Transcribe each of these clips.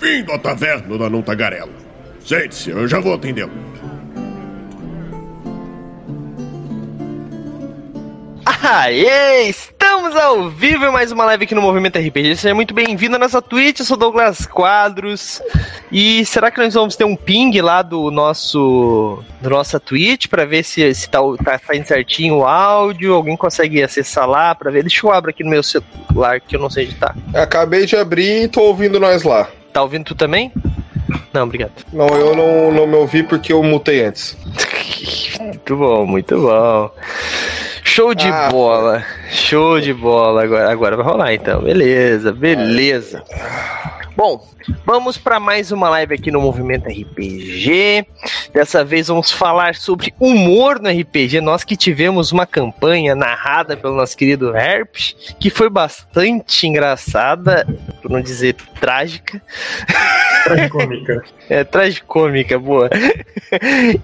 Bem-vindo à taverna da Não Tagarela. Sente-se, eu já vou atendê-lo. Aê! Estamos ao vivo em mais uma live aqui no Movimento RPG. Seja muito bem-vindo à nossa Twitch. Eu sou Douglas Quadros. E será que nós vamos ter um ping lá do nosso do nossa Twitch para ver se, se tá, tá fazendo certinho o áudio? Alguém consegue acessar lá para ver? Deixa eu abrir aqui no meu celular que eu não sei onde tá. Acabei de abrir e tô ouvindo nós lá. Tá ouvindo tu também? Não, obrigado. Não, eu não, não me ouvi porque eu mutei antes. muito bom, muito bom. Show de ah, bola. Show de bola. Agora, agora vai rolar então. Beleza, beleza. Bom, vamos para mais uma live aqui no Movimento RPG. Dessa vez vamos falar sobre humor no RPG. Nós que tivemos uma campanha narrada pelo nosso querido Herp, que foi bastante engraçada, por não dizer trágica. Tragicômica. é, tragicômica, boa.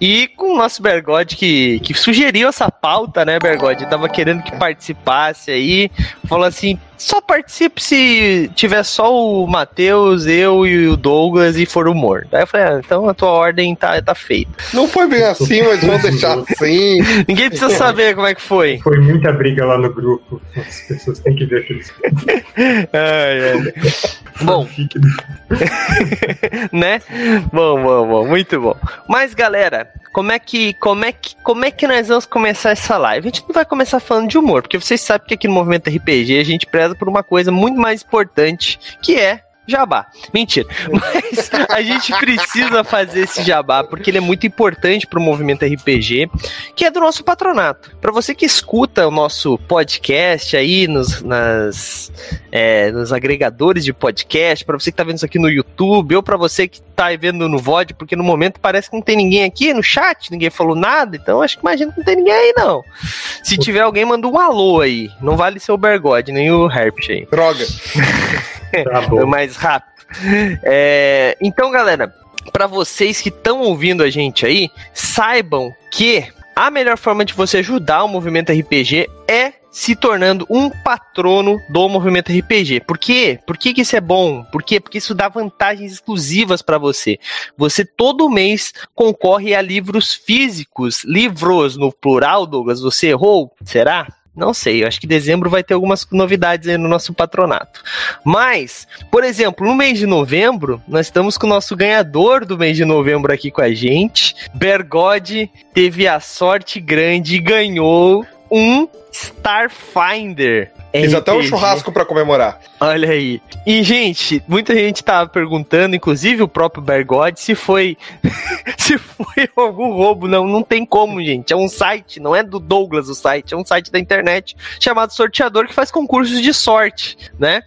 e com o nosso Bergode que, que sugeriu essa pauta, né, Bergode? Tava querendo que participasse aí. Falou assim: só participe se tiver só o Matheus, eu e o Douglas e for humor. Daí eu falei, ah, então a tua ordem tá, tá feita. Não foi bem assim, mas vamos deixar assim. Ninguém precisa saber como é que foi. Foi muita briga lá no grupo. As pessoas têm que ver aqueles. ai, ai. Bom. né? Bom, bom, bom, muito bom. Mas galera, como é que como é que como é que nós vamos começar essa live? A gente não vai começar falando de humor, porque vocês sabem que aqui no Movimento RPG a gente preza por uma coisa muito mais importante, que é jabá. Mentira. Mas a gente precisa fazer esse jabá porque ele é muito importante para o movimento RPG, que é do nosso patronato. Para você que escuta o nosso podcast aí nos, nas, é, nos agregadores de podcast, para você que está vendo isso aqui no YouTube, ou para você que está vendo no VOD, porque no momento parece que não tem ninguém aqui no chat, ninguém falou nada, então acho que imagina que não tem ninguém aí não. Se tiver alguém, manda um alô aí. Não vale ser o Bergode, nem o Herp aí. Droga. Tá bom. mais rápido. É, então, galera, para vocês que estão ouvindo a gente aí, saibam que a melhor forma de você ajudar o movimento RPG é se tornando um patrono do movimento RPG. Por quê? Por que, que isso é bom? Por quê? Porque isso dá vantagens exclusivas para você. Você todo mês concorre a livros físicos, livros no plural, Douglas. Você errou? Será? Não sei, eu acho que dezembro vai ter algumas novidades aí no nosso patronato. Mas, por exemplo, no mês de novembro, nós estamos com o nosso ganhador do mês de novembro aqui com a gente. Bergode teve a sorte grande e ganhou um Starfinder. Fiz até um churrasco para comemorar. Olha aí. E, gente, muita gente tava perguntando, inclusive o próprio Bergode, se foi. se foi algum roubo. Não, não tem como, gente. É um site, não é do Douglas o site, é um site da internet chamado Sorteador que faz concursos de sorte, né?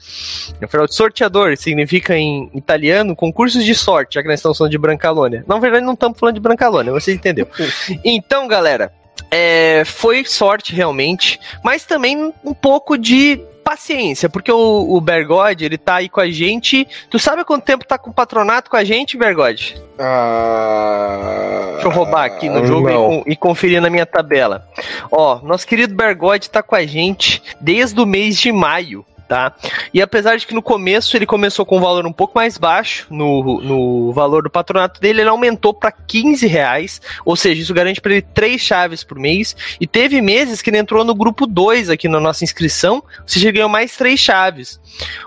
Afinal, sorteador significa em italiano concursos de sorte, já que nós estamos falando de Brancalônia. Na verdade, não estamos falando de Brancalônia, você entendeu. então, galera, é, foi sorte realmente, mas também um pouco de paciência, porque o, o Bergode, ele tá aí com a gente. Tu sabe há quanto tempo tá com o patronato com a gente, Bergode? Ah, Deixa eu roubar aqui no jogo e, e, conferir na minha tabela. Ó, nosso querido Bergode tá com a gente desde o mês de maio tá? E apesar de que no começo ele começou com um valor um pouco mais baixo no, no valor do patronato dele, ele aumentou para 15 reais, ou seja, isso garante para ele três chaves por mês. E teve meses que ele entrou no grupo 2 aqui na nossa inscrição, ou seja, ele ganhou mais três chaves.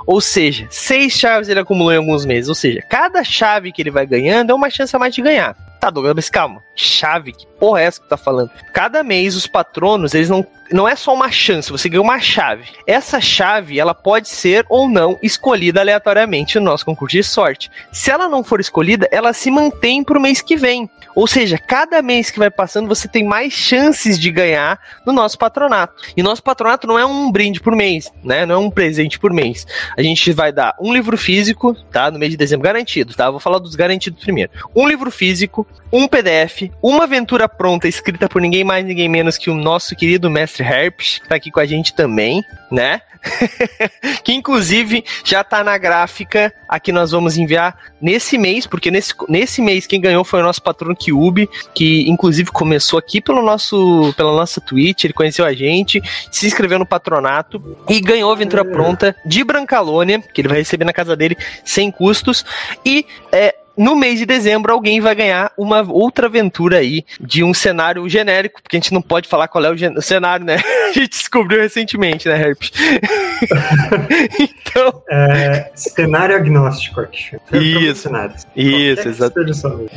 Ou seja, seis chaves ele acumulou em alguns meses. Ou seja, cada chave que ele vai ganhando é uma chance a mais de ganhar. Tá, Douglas, calma. Chave, que porra é essa que tá falando? Cada mês os patronos, eles não não é só uma chance, você ganha uma chave. Essa chave, ela pode ser ou não escolhida aleatoriamente no nosso concurso de sorte. Se ela não for escolhida, ela se mantém pro mês que vem. Ou seja, cada mês que vai passando, você tem mais chances de ganhar no nosso patronato. E nosso patronato não é um brinde por mês, né? Não é um presente por mês. A gente vai dar um livro físico, tá? No mês de dezembro garantido, tá? Vou falar dos garantidos primeiro. Um livro físico, um PDF, uma aventura pronta escrita por ninguém mais, ninguém menos que o nosso querido mestre Herpes, que tá aqui com a gente também, né? que inclusive já tá na gráfica aqui nós vamos enviar nesse mês, porque nesse, nesse mês quem ganhou foi o nosso patrono Kyubi, que inclusive começou aqui pelo nosso, pela nossa Twitch, ele conheceu a gente, se inscreveu no patronato e ganhou a aventura pronta de Brancalônia, que ele vai receber na casa dele sem custos, e é, no mês de dezembro alguém vai ganhar uma outra aventura aí de um cenário genérico, porque a gente não pode falar qual é o, cenário, né? A gente descobriu recentemente, né, Herpes? então. É, cenário agnóstico aqui. Isso. Isso, exato.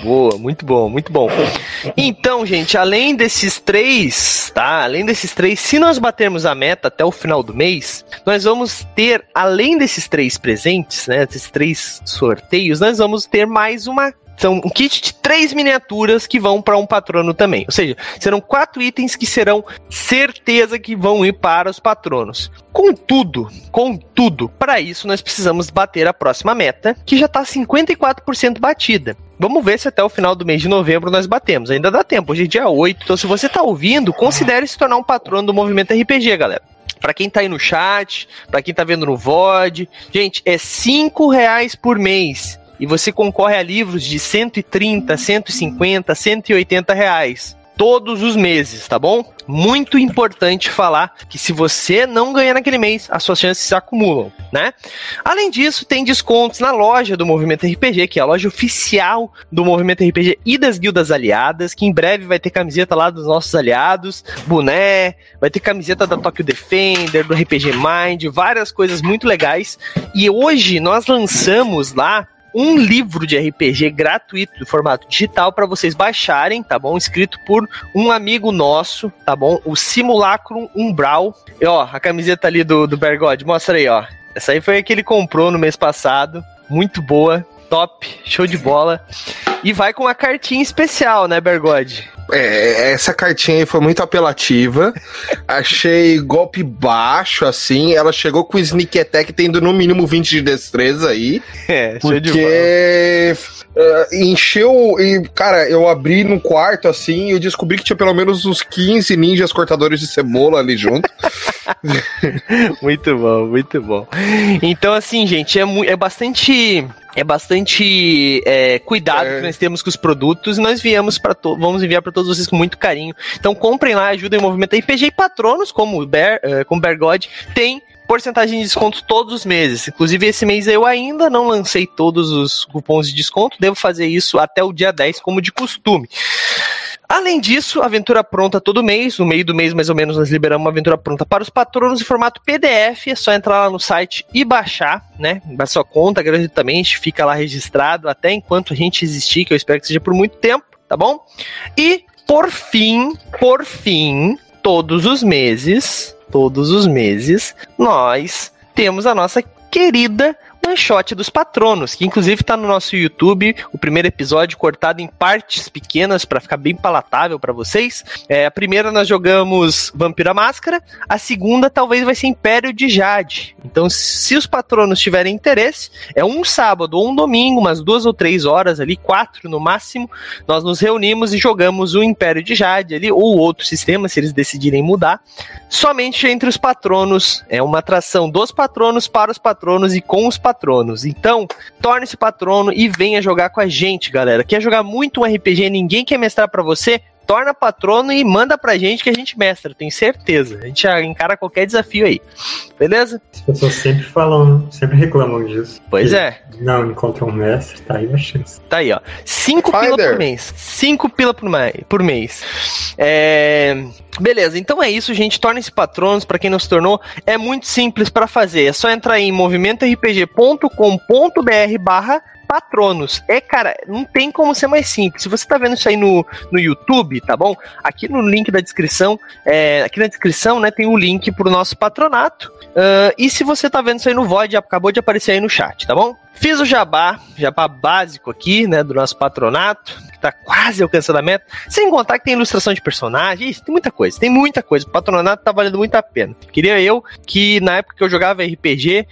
Boa, muito bom, muito bom. Então, gente, além desses três, tá? Além desses três, se nós batermos a meta até o final do mês, nós vamos ter, além desses três presentes, né? Desses três sorteios, nós vamos ter mais mais uma são um kit de três miniaturas que vão para um patrono também. Ou seja, serão quatro itens que serão certeza que vão ir para os patronos. Contudo, contudo, para isso nós precisamos bater a próxima meta, que já está 54% batida. Vamos ver se até o final do mês de novembro nós batemos. Ainda dá tempo, hoje é dia 8. Então, se você está ouvindo, considere se tornar um patrono do movimento RPG, galera. Para quem tá aí no chat, para quem tá vendo no VOD, gente, é cinco reais por mês e você concorre a livros de 130, 150, 180 reais todos os meses, tá bom? Muito importante falar que se você não ganhar naquele mês, as suas chances se acumulam, né? Além disso, tem descontos na loja do Movimento RPG, que é a loja oficial do Movimento RPG e das guildas aliadas, que em breve vai ter camiseta lá dos nossos aliados, boné, vai ter camiseta da Tokyo Defender, do RPG Mind, várias coisas muito legais. E hoje nós lançamos lá um livro de RPG gratuito do formato digital para vocês baixarem, tá bom? Escrito por um amigo nosso, tá bom? O Simulacrum Umbral. E ó, a camiseta ali do, do Bergode, mostra aí, ó. Essa aí foi a que ele comprou no mês passado. Muito boa, top, show de bola. E vai com uma cartinha especial, né, Bergode? É, essa cartinha aí foi muito apelativa. Achei golpe baixo, assim. Ela chegou com sneak attack tendo no mínimo 20 de destreza aí. É, porque uh, encheu. E, cara, eu abri no quarto assim e eu descobri que tinha pelo menos uns 15 ninjas cortadores de cebola ali junto. muito bom, muito bom. Então, assim, gente, é, é bastante é bastante é, cuidado é. que nós temos com os produtos e nós viemos para vamos enviar para todos vocês com muito carinho. Então comprem lá, ajudem o movimento RPG e patronos como o Bear, uh, como Bear God, tem porcentagem de desconto todos os meses. Inclusive, esse mês eu ainda não lancei todos os cupons de desconto, devo fazer isso até o dia 10, como de costume. Além disso, aventura pronta todo mês. No meio do mês, mais ou menos, nós liberamos uma aventura pronta para os patronos em formato PDF. É só entrar lá no site e baixar, né? Da sua conta gratuitamente, fica lá registrado até enquanto a gente existir, que eu espero que seja por muito tempo, tá bom? E por fim, por fim, todos os meses, todos os meses, nós temos a nossa querida shot dos patronos, que inclusive está no nosso YouTube, o primeiro episódio cortado em partes pequenas para ficar bem palatável para vocês. É, a primeira nós jogamos Vampira Máscara, a segunda talvez vai ser Império de Jade. Então, se os patronos tiverem interesse, é um sábado ou um domingo, umas duas ou três horas ali, quatro no máximo, nós nos reunimos e jogamos o Império de Jade ali, ou outro sistema, se eles decidirem mudar, somente entre os patronos. É uma atração dos patronos para os patronos e com os patronos patronos. Então, torne-se patrono e venha jogar com a gente, galera. Quer jogar muito um RPG, ninguém quer mestrar para você? Torna patrono e manda pra gente que a gente mestra, tenho certeza. A gente encara qualquer desafio aí. Beleza? As pessoas sempre falam, sempre reclamam disso. Pois é. Não encontram um mestre, tá aí a chance. Tá aí, ó. Cinco pila por mês. Cinco pila por, por mês. É... Beleza, então é isso, gente. Tornem-se patronos para quem não se tornou. É muito simples para fazer. É só entrar em movimentorpg.com.br barra patronos. É, cara, não tem como ser mais simples. Se você tá vendo isso aí no, no YouTube, tá bom? Aqui no link da descrição, é, aqui na descrição, né, tem o um link pro nosso patronato. Uh, e se você tá vendo isso aí no VOD, acabou de aparecer aí no chat, tá bom? Fiz o jabá, jabá básico aqui, né, do nosso patronato tá quase alcançando a meta. Sem contar que tem ilustração de personagens, tem muita coisa, tem muita coisa. O patronato tá valendo muito a pena. Queria eu que na época que eu jogava RPG,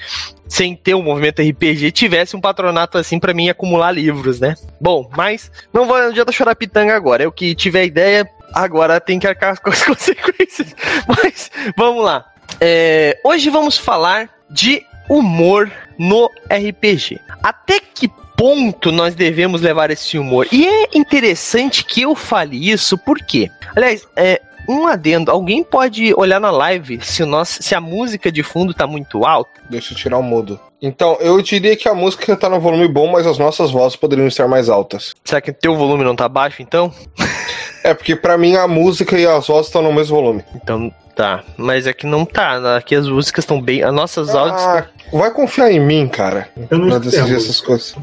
sem ter um movimento RPG, tivesse um patronato assim para mim acumular livros, né? Bom, mas não vou adianta chorar pitanga agora. Eu que tive a ideia, agora tem que arcar com as consequências. Mas vamos lá. É, hoje vamos falar de humor no RPG. Até que ponto nós devemos levar esse humor? E é interessante que eu fale isso, porque, aliás, é, um adendo, alguém pode olhar na live se, o nosso, se a música de fundo tá muito alta? Deixa eu tirar o mudo. Então, eu diria que a música tá no volume bom, mas as nossas vozes poderiam estar mais altas. Será que teu volume não tá baixo, então? é, porque para mim a música e as vozes estão no mesmo volume. Então, tá. Mas é que não tá. Aqui as músicas estão bem. As nossas ah, áudios. Vai confiar em mim, cara. Eu não pra decidir essas coisas.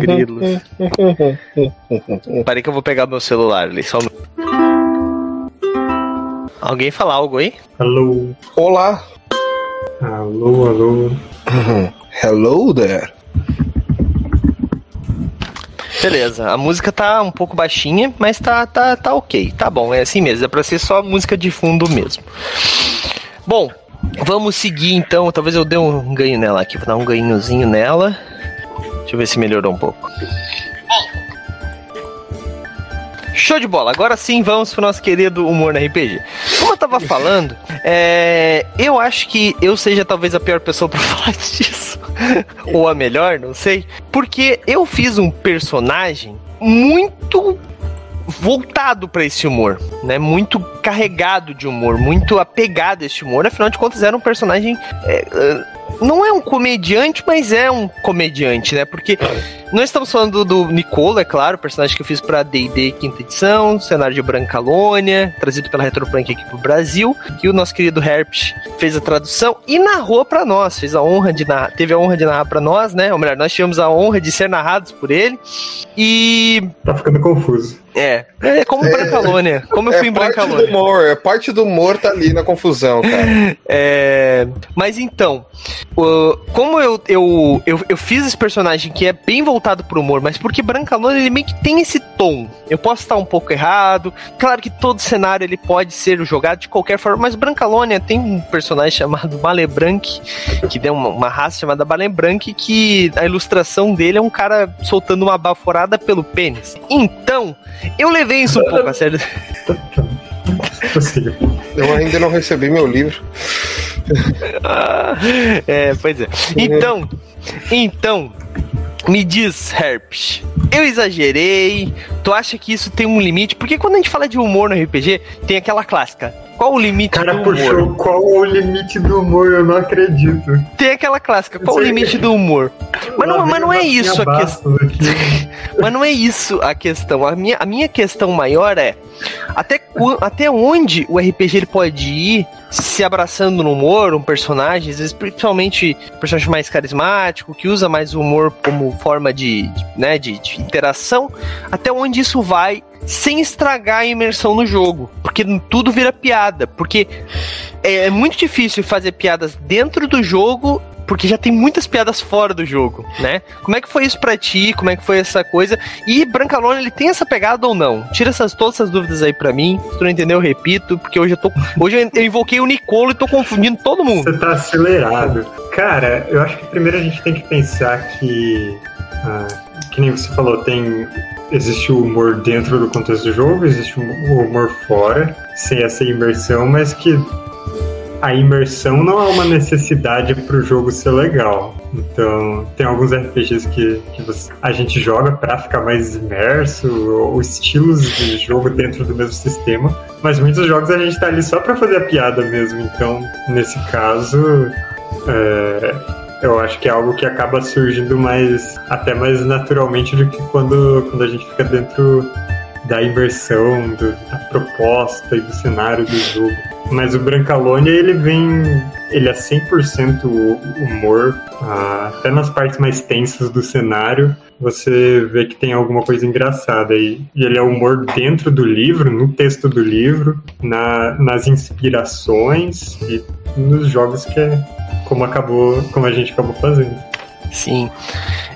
Grilos. Parei que eu vou pegar meu celular ali, só Alguém falar algo aí? Alô. Olá. Alô, alô. Hello there. Beleza, a música tá um pouco baixinha, mas tá, tá, tá ok. Tá bom, é assim mesmo. É pra ser só música de fundo mesmo. Bom, vamos seguir então. Talvez eu dê um ganho nela aqui. Vou dar um ganhozinho nela. Deixa eu ver se melhorou um pouco. Show de bola. Agora sim, vamos pro nosso querido humor na RPG. Tava falando, é, eu acho que eu seja talvez a pior pessoa para falar disso. Ou a melhor, não sei. Porque eu fiz um personagem muito voltado para esse humor, né? Muito carregado de humor, muito apegado a esse humor. Afinal de contas, era um personagem é, não é um comediante, mas é um comediante, né? Porque nós estamos falando do, Nicola, é claro, personagem que eu fiz pra D&D quinta edição, cenário de Brancalônia, trazido pela Retroplank aqui pro Brasil, e o nosso querido Herpes fez a tradução e narrou para nós, fez a honra de narrar, teve a honra de narrar para nós, né? Ou melhor, nós tivemos a honra de ser narrados por ele. E tá ficando confuso. É, é como é, Brancalônia, como eu é fui em Brancalônia. Do humor, é parte do humor tá ali na confusão, cara. É, mas então, como eu, eu, eu, eu fiz esse personagem que é bem voltado pro humor, mas porque Brancalônia ele meio que tem esse tom. Eu posso estar um pouco errado. Claro que todo cenário ele pode ser jogado de qualquer forma, mas Brancalônia tem um personagem chamado Malebranc, que tem uma, uma raça chamada Malebranc, que a ilustração dele é um cara soltando uma baforada pelo pênis. Então, eu levei isso um pouco a sério. Eu ainda não recebi meu livro. é, pois é. Então, então, me diz, Herpes, eu exagerei? Tu acha que isso tem um limite? Porque quando a gente fala de humor no RPG, tem aquela clássica. Qual o limite Cara, do humor? puxou qual o limite do humor, eu não acredito. Tem aquela clássica, qual o limite do humor? Mas não, mas não é isso a questão. mas não é isso a questão. A minha, a minha questão maior é até, até onde o RPG ele pode ir se abraçando no humor, um personagem, às vezes principalmente um personagem mais carismático, que usa mais o humor como forma de, de né, de, de interação, até onde isso vai sem estragar a imersão no jogo, porque tudo vira piada, porque é muito difícil fazer piadas dentro do jogo porque já tem muitas piadas fora do jogo, né? Como é que foi isso pra ti? Como é que foi essa coisa? E Brancalone, ele tem essa pegada ou não? Tira essas, todas essas dúvidas aí pra mim. Se tu não entendeu, eu repito, porque hoje eu tô. Hoje eu invoquei o Nicolo e tô confundindo todo mundo. Você tá acelerado. Cara, eu acho que primeiro a gente tem que pensar que. Ah, que nem você falou, tem existe o humor dentro do contexto do jogo, existe o humor fora, sem essa imersão, mas que a imersão não é uma necessidade para o jogo ser legal. Então, tem alguns RPGs que, que você, a gente joga para ficar mais imerso, ou estilos de jogo dentro do mesmo sistema, mas muitos jogos a gente está ali só para fazer a piada mesmo. Então, nesse caso, é, eu acho que é algo que acaba surgindo mais até mais naturalmente do que quando, quando a gente fica dentro da imersão, do, da proposta e do cenário do jogo. Mas o Brancalônia, ele vem. Ele é 100% humor, ah, até nas partes mais tensas do cenário você vê que tem alguma coisa engraçada e, ele é humor dentro do livro, no texto do livro, na, nas inspirações e nos jogos que é como acabou, como a gente acabou fazendo. Sim.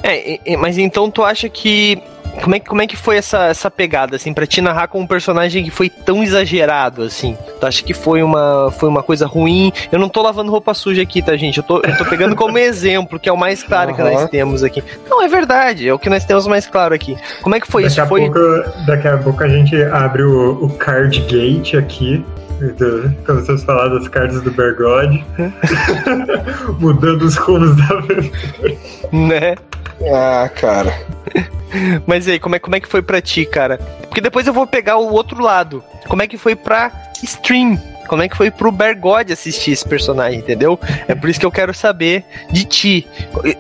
É, mas então tu acha que como é, como é que foi essa, essa pegada, assim, pra te narrar com um personagem que foi tão exagerado, assim? Tu acha que foi uma, foi uma coisa ruim? Eu não tô lavando roupa suja aqui, tá, gente? Eu tô, eu tô pegando como exemplo, que é o mais claro uhum. que nós temos aqui. Não, é verdade, é o que nós temos mais claro aqui. Como é que foi daqui isso? A foi... pouco, daqui a pouco a gente abre o, o card gate aqui. Do, começamos a falar das cartas do Bergode, mudando os rumos da aventura. Né? Ah, cara. Mas aí, como é, como é que foi pra ti, cara? Porque depois eu vou pegar o outro lado. Como é que foi pra stream? Como é que foi pro Bergode assistir esse personagem, entendeu? É por isso que eu quero saber de ti.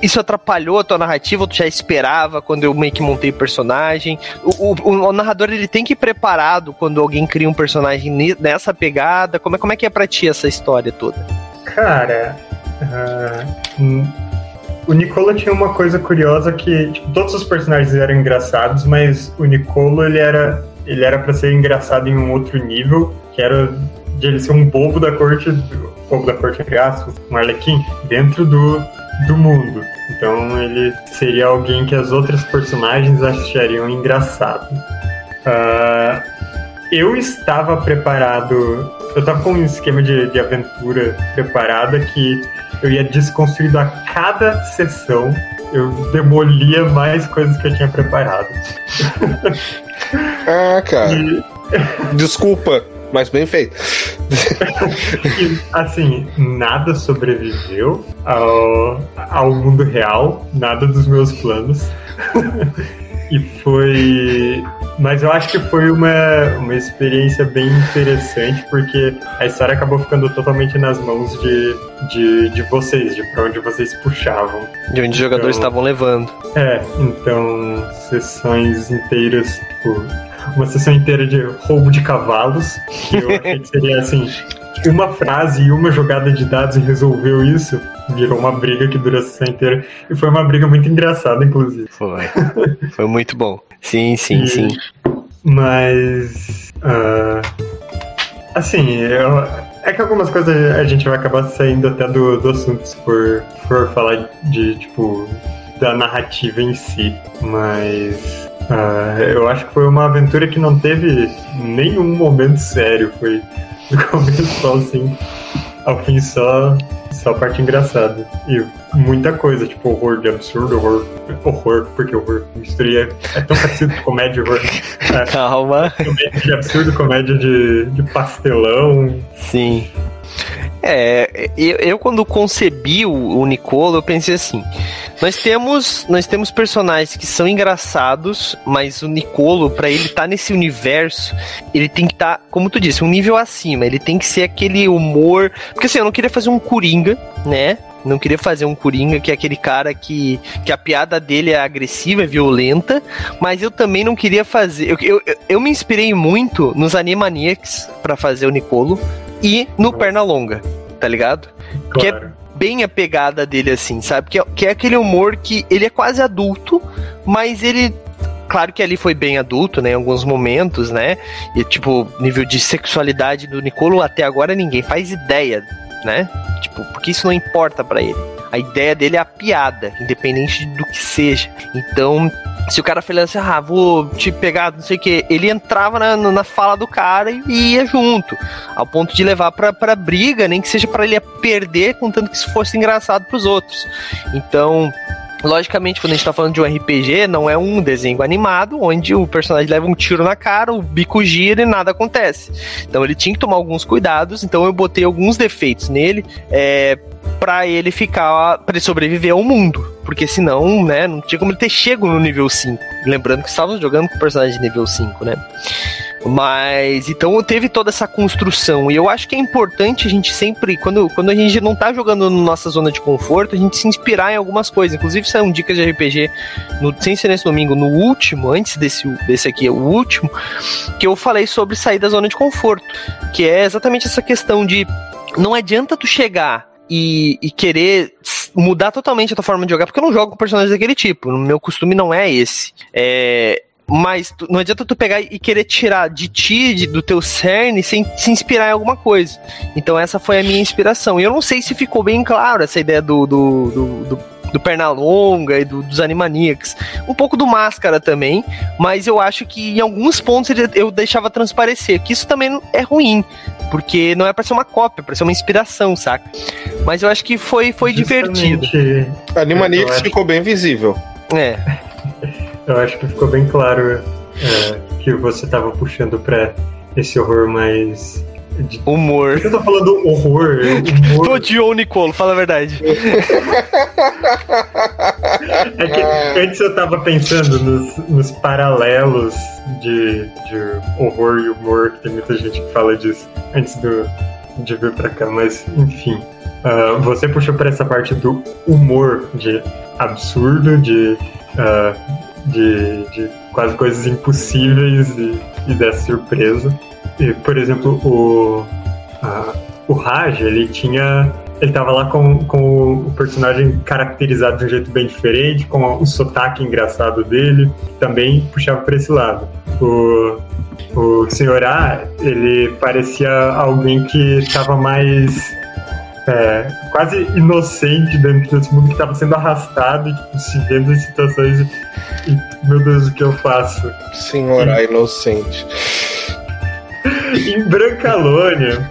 Isso atrapalhou a tua narrativa tu já esperava quando eu meio que montei o personagem? O, o, o narrador ele tem que ir preparado quando alguém cria um personagem nessa pegada? Como é, como é que é pra ti essa história toda? Cara, uh, o Nicolo tinha uma coisa curiosa que tipo, todos os personagens eram engraçados, mas o Nicolo ele era ele era para ser engraçado em um outro nível, que era de ele ser um bobo da corte, bobo da corte entre aspas, um arlequim dentro do do mundo. Então ele seria alguém que as outras personagens achariam engraçado. Uh, eu estava preparado, eu estava com um esquema de, de aventura preparada que eu ia desconstruindo a cada sessão, eu demolia mais coisas que eu tinha preparado. ah, cara. E... Desculpa, mas bem feito. e, assim, nada sobreviveu ao, ao mundo real, nada dos meus planos. e foi mas eu acho que foi uma, uma experiência bem interessante, porque a história acabou ficando totalmente nas mãos de, de, de vocês, de pra onde vocês puxavam. De onde os jogadores então, estavam levando. É, então sessões inteiras, tipo, uma sessão inteira de roubo de cavalos, que eu achei que seria assim. Uma frase e uma jogada de dados resolveu isso, virou uma briga que durou a sessão inteira. E foi uma briga muito engraçada, inclusive. Foi. Foi muito bom. Sim, sim, e, sim. Mas. Uh, assim, eu, é que algumas coisas a gente vai acabar saindo até do, do assunto se for, for falar de, tipo, da narrativa em si. Mas. Uh, eu acho que foi uma aventura que não teve nenhum momento sério. Foi do começo só assim, ao fim só só a parte engraçada. E muita coisa, tipo horror de absurdo, horror. Horror, porque horror. Misturei. É tão parecido com comédia e horror. É, Calma. Comédia de absurdo, comédia de, de pastelão. Sim. É, eu, eu, quando concebi o, o Nicolo, eu pensei assim: nós temos, nós temos personagens que são engraçados, mas o Nicolo, para ele estar tá nesse universo, ele tem que estar, tá, como tu disse, um nível acima. Ele tem que ser aquele humor. Porque assim, eu não queria fazer um Coringa, né? Não queria fazer um Coringa que é aquele cara que, que a piada dele é agressiva, é violenta, mas eu também não queria fazer. Eu, eu, eu me inspirei muito nos Animaniacs para fazer o Nicolo e no Pernalonga, tá ligado? Claro. Que é bem a pegada dele, assim, sabe? Que é, que é aquele humor que ele é quase adulto, mas ele claro que ali foi bem adulto, né, em alguns momentos, né? E tipo, nível de sexualidade do Nicolo até agora ninguém faz ideia, né? Tipo, porque isso não importa para ele. A ideia dele é a piada, independente do que seja. Então, se o cara falasse, ah, vou te pegar, não sei o que, ele entrava na, na fala do cara e, ia junto, ao ponto de levar pra, pra briga, nem que seja para ele perder, contanto que isso fosse engraçado pros outros. Então, Logicamente, quando a gente tá falando de um RPG, não é um desenho animado onde o personagem leva um tiro na cara, o bico gira e nada acontece. Então ele tinha que tomar alguns cuidados, então eu botei alguns defeitos nele é, para ele ficar, para ele sobreviver ao mundo. Porque senão, né, não tinha como ele ter chego no nível 5. Lembrando que estávamos jogando com personagem de nível 5, né? Mas então teve toda essa construção. E eu acho que é importante a gente sempre, quando, quando a gente não tá jogando na nossa zona de conforto, a gente se inspirar em algumas coisas. Inclusive, saiu um dicas de RPG, no, sem ser nesse domingo, no último, antes desse, desse aqui, o último, que eu falei sobre sair da zona de conforto. Que é exatamente essa questão de não adianta tu chegar e, e, querer mudar totalmente a tua forma de jogar, porque eu não jogo com personagens daquele tipo. O meu costume não é esse. É, mas não adianta tu pegar e querer tirar de ti, de, do teu cerne, sem se inspirar em alguma coisa. Então essa foi a minha inspiração. E eu não sei se ficou bem claro essa ideia do, do, do, do do Pernalonga e do, dos Animaniacs. Um pouco do Máscara também, mas eu acho que em alguns pontos eu deixava transparecer, que isso também é ruim, porque não é pra ser uma cópia, é pra ser uma inspiração, saca? Mas eu acho que foi, foi divertido. Animaniacs acho... ficou bem visível. É. eu acho que ficou bem claro é, que você tava puxando pra esse horror mais Humor. eu tô falando horror? Humor. Tô de o Nicolo, fala a verdade. é que antes eu tava pensando nos, nos paralelos de, de, horror e humor, que tem muita gente que fala disso antes do, de vir pra cá, mas enfim. Uh, você puxou pra essa parte do humor, de absurdo, de, uh, de, de quase coisas impossíveis e, e dessa surpresa por exemplo, o, a, o Raj, ele tinha. Ele tava lá com, com o personagem caracterizado de um jeito bem diferente, com o sotaque engraçado dele, também puxava para esse lado. O, o Senhor A, ele parecia alguém que estava mais é, quase inocente dentro desse mundo que estava sendo arrastado e tipo, se vendo em situações e, meu Deus, o que eu faço? Senhora e... inocente em Brancalônia.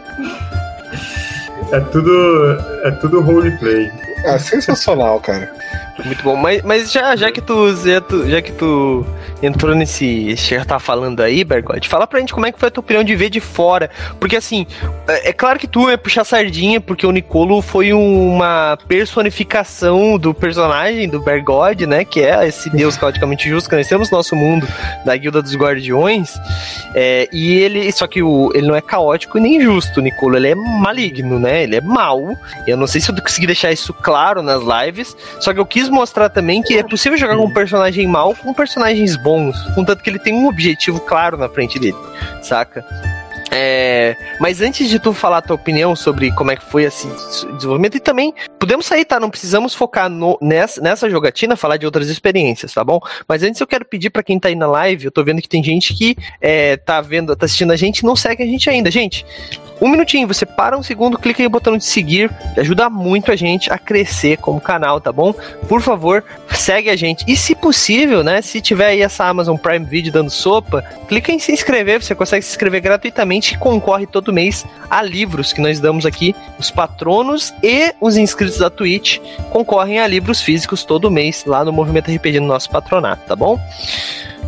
É tudo. É tudo roleplay. É sensacional, cara. Muito bom. Mas, mas já, já que tu, já, tu, já que tu entrou nesse. Já tá falando aí, Bergotti, fala pra gente como é que foi a tua opinião de ver de fora. Porque assim, é, é claro que tu é puxar sardinha, porque o Nicolo foi uma personificação do personagem do Bergode, né? Que é esse deus caoticamente justo. Conhecemos nosso mundo da Guilda dos Guardiões. É, e ele. Só que o, ele não é caótico nem justo, o Nicolo. Ele é maligno, né? Ele é mau. Eu não sei se eu consegui deixar isso claro nas lives. Só que eu quis mostrar também que é possível jogar com um personagem mau com personagens bons, contanto que ele tem um objetivo claro na frente dele, saca? É, mas antes de tu falar a tua opinião sobre como é que foi esse desenvolvimento, e também podemos sair, tá? Não precisamos focar no, nessa, nessa jogatina, falar de outras experiências, tá bom? Mas antes eu quero pedir para quem tá aí na live, eu tô vendo que tem gente que é, tá vendo, tá assistindo a gente e não segue a gente ainda. Gente, um minutinho, você para um segundo, clica aí no botão de seguir, ajuda muito a gente a crescer como canal, tá bom? Por favor, segue a gente. E se possível, né, se tiver aí essa Amazon Prime Video dando sopa, clica em se inscrever, você consegue se inscrever gratuitamente e concorre todo mês a livros que nós damos aqui. Os patronos e os inscritos da Twitch concorrem a livros físicos todo mês lá no Movimento RPG no nosso patronato, tá bom?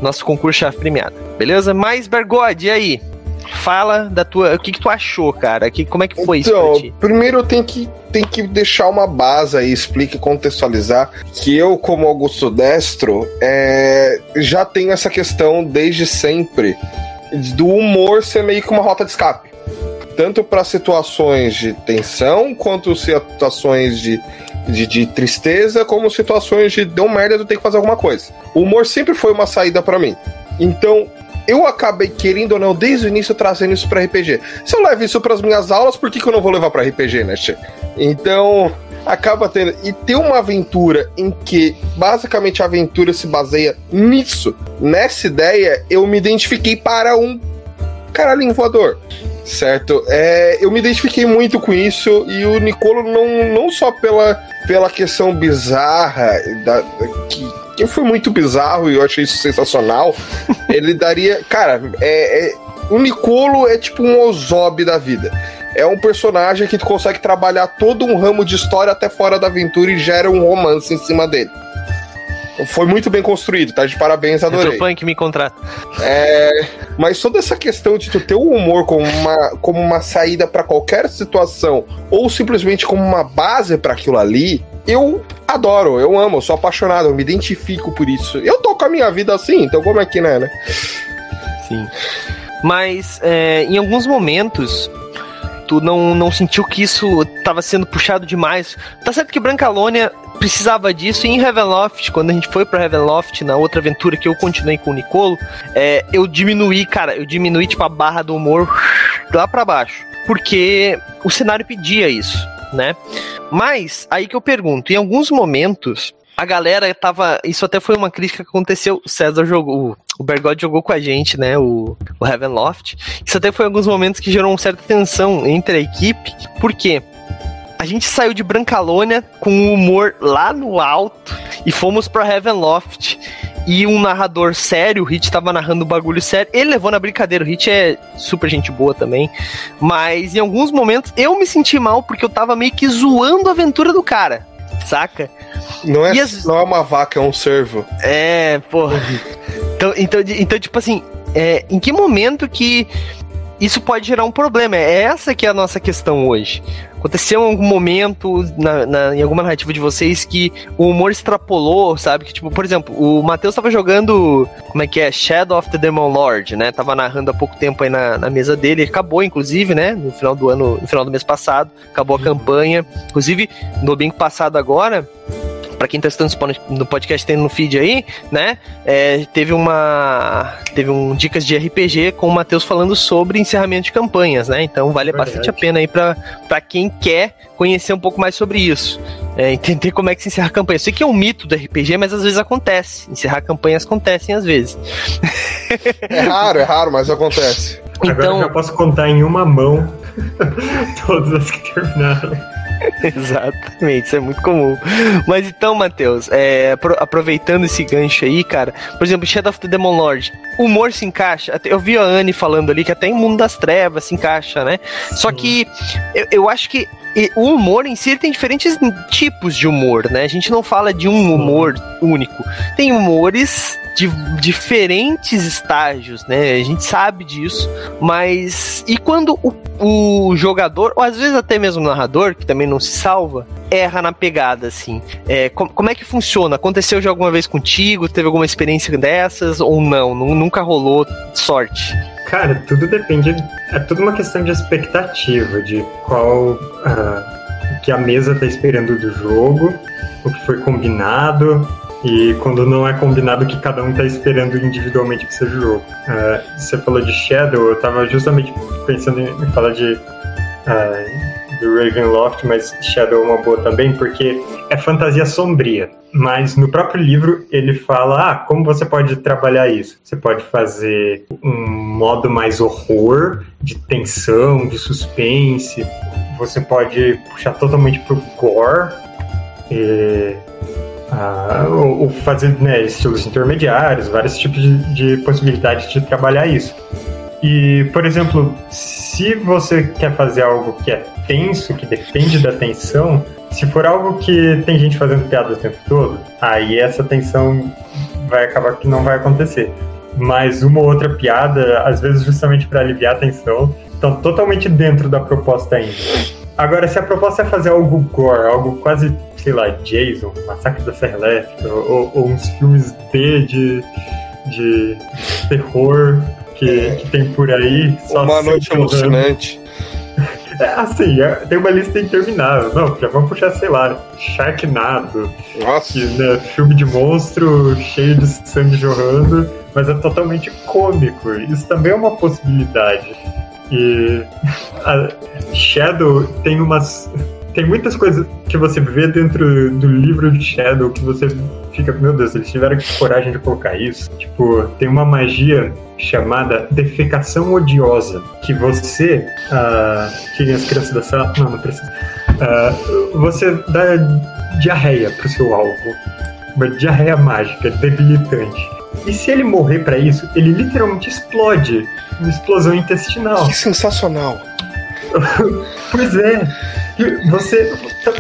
Nosso concurso chave premiado. Beleza? Mais Bergode, e aí? Fala da tua. O que, que tu achou, cara? Que, como é que foi então, isso pra ti? Primeiro eu tenho que, tenho que deixar uma base aí, explique contextualizar que eu, como Augusto Destro, é, já tenho essa questão desde sempre do humor ser meio que uma rota de escape. Tanto para situações de tensão, quanto situações de, de, de, tristeza, como situações de deu merda, eu tenho que fazer alguma coisa. O humor sempre foi uma saída para mim. Então, eu acabei querendo ou não, desde o início, trazendo isso para RPG. Se eu levo isso para as minhas aulas, por que, que eu não vou levar para RPG, né, che? Então, acaba tendo. E ter uma aventura em que basicamente a aventura se baseia nisso, nessa ideia, eu me identifiquei para um caralho voador. Certo? É, eu me identifiquei muito com isso e o Nicolo não, não só pela, pela questão bizarra da, que, que foi muito bizarro e eu achei isso sensacional. ele daria. Cara, é, é, o Nicolo é tipo um Ozob da vida. É um personagem que consegue trabalhar todo um ramo de história até fora da aventura e gera um romance em cima dele. Foi muito bem construído, tá? De parabéns, adorei. Punk me contrata. É, mas toda essa questão de tu ter o humor como uma, como uma saída para qualquer situação ou simplesmente como uma base para aquilo ali, eu adoro, eu amo, eu sou apaixonado, eu me identifico por isso. Eu tô com a minha vida assim, então como é que né, né? Sim. Mas é, em alguns momentos tu não, não sentiu que isso estava sendo puxado demais. Tá certo que Brancalônia precisava disso e em Ravenloft, quando a gente foi para Ravenloft, na outra aventura que eu continuei com o Nicolo, é, eu diminuí, cara, eu diminuí tipo a barra do humor lá para baixo, porque o cenário pedia isso né? Mas, aí que eu pergunto, em alguns momentos, a galera tava. Isso até foi uma crítica que aconteceu. O César jogou. O Bergode jogou com a gente, né? O, o Heavenloft. Isso até foi alguns momentos que gerou uma certa tensão entre a equipe. Por quê? a gente saiu de Brancalônia com o humor lá no alto e fomos pra Heavenloft e um narrador sério, o Hit tava narrando um bagulho sério. Ele levou na brincadeira, o Hit é super gente boa também. Mas em alguns momentos eu me senti mal porque eu tava meio que zoando a aventura do cara, saca? Não é, as... não é uma vaca, é um servo. É, porra. então, então, então, tipo assim, é, em que momento que isso pode gerar um problema. É essa que é a nossa questão hoje. Aconteceu em algum momento na, na, em alguma narrativa de vocês que o humor extrapolou, sabe? Que, tipo, por exemplo, o Matheus tava jogando, como é que é? Shadow of the Demon Lord, né? Tava narrando há pouco tempo aí na, na mesa dele. Acabou, inclusive, né? No final do ano, no final do mês passado. Acabou a campanha. Inclusive, no domingo passado agora, para quem tá escutando no podcast, tem no feed aí, né? É, teve uma. Teve um Dicas de RPG com o Matheus falando sobre encerramento de campanhas, né? Então vale Verdade. bastante a pena aí pra, pra quem quer conhecer um pouco mais sobre isso. É, entender como é que se encerra a campanha. Eu sei que é um mito do RPG, mas às vezes acontece. Encerrar campanhas acontecem às vezes. É raro, é raro, mas acontece. Então, Agora eu já posso contar em uma mão todas as que terminaram. Exatamente, isso é muito comum. Mas então, Matheus, é, aproveitando esse gancho aí, cara, por exemplo, Shadow of the Demon Lord, humor se encaixa. Eu vi a Anne falando ali que até em Mundo das Trevas se encaixa, né? Sim. Só que eu, eu acho que o humor em si tem diferentes tipos de humor, né? A gente não fala de um humor único. Tem humores de diferentes estágios, né? A gente sabe disso, mas e quando o, o jogador, ou às vezes até mesmo o narrador, que também não se salva, erra na pegada, assim? É, com, como é que funciona? Aconteceu já alguma vez contigo? Teve alguma experiência dessas ou não? Nunca rolou sorte? Cara, tudo depende. É tudo uma questão de expectativa, de qual. Uh, que a mesa tá esperando do jogo, o que foi combinado e quando não é combinado que cada um está esperando individualmente que seja o jogo. Uh, você falou de Shadow, eu estava justamente pensando em, falar de uh, do Ravenloft, mas Shadow é uma boa também, porque é fantasia sombria. Mas no próprio livro ele fala: ah, como você pode trabalhar isso? Você pode fazer um modo mais horror, de tensão, de suspense. Você pode puxar totalmente pro gore. E ah, ou, fazer né, estilos intermediários, vários tipos de, de possibilidades de trabalhar isso. E, por exemplo, se você quer fazer algo que é tenso, que depende da tensão, se for algo que tem gente fazendo piada o tempo todo, aí essa tensão vai acabar que não vai acontecer. Mas uma ou outra piada, às vezes justamente para aliviar a tensão, estão totalmente dentro da proposta ainda. Agora, se a proposta é fazer algo gore, algo quase sei lá, Jason, Massacre da Serra Elétrica, ou, ou uns filmes B de, de terror que, que tem por aí. Uma noite alucinante. É, assim, é, tem uma lista interminável. Não, já vamos puxar, sei lá, Sharknado. Nossa. Que, né, filme de monstro cheio de sangue jorrando, mas é totalmente cômico. Isso também é uma possibilidade. E a Shadow tem umas tem muitas coisas que você vê dentro do livro de Shadow que você fica, meu Deus, eles tiveram coragem de colocar isso. Tipo, tem uma magia chamada defecação odiosa, que você, uh, tirem as crianças da sala, não, não precisa, uh, você dá diarreia pro seu alvo, uma diarreia mágica, debilitante. E se ele morrer para isso, ele literalmente explode, uma explosão intestinal. Que sensacional! Pois é. Você tá,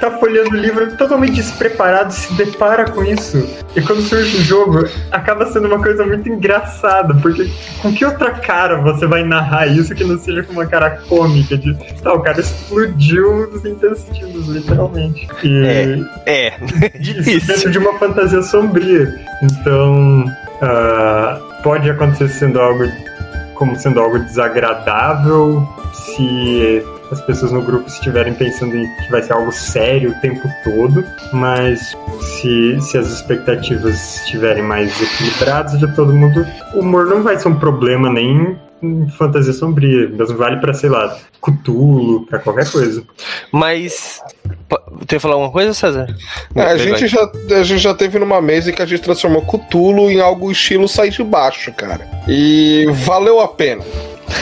tá folhando o livro totalmente despreparado, se depara com isso. E quando surge o jogo, acaba sendo uma coisa muito engraçada, porque com que outra cara você vai narrar isso que não seja com uma cara cômica de tá, o cara explodiu os intestinos, literalmente. E é, é. difícil. dentro de uma fantasia sombria. Então, uh, pode acontecer sendo algo como sendo algo desagradável se as pessoas no grupo estiverem pensando em que vai ser algo sério o tempo todo, mas se, se as expectativas estiverem mais equilibradas de todo mundo, o humor não vai ser um problema nem em fantasia sombria, mesmo vale para sei lá, Cthulhu, para qualquer coisa. Mas Tu ia falar alguma coisa, César? É, a, gente já, a gente já teve numa mesa em que a gente transformou Cthulhu em algo estilo sair de baixo, cara. E valeu a pena.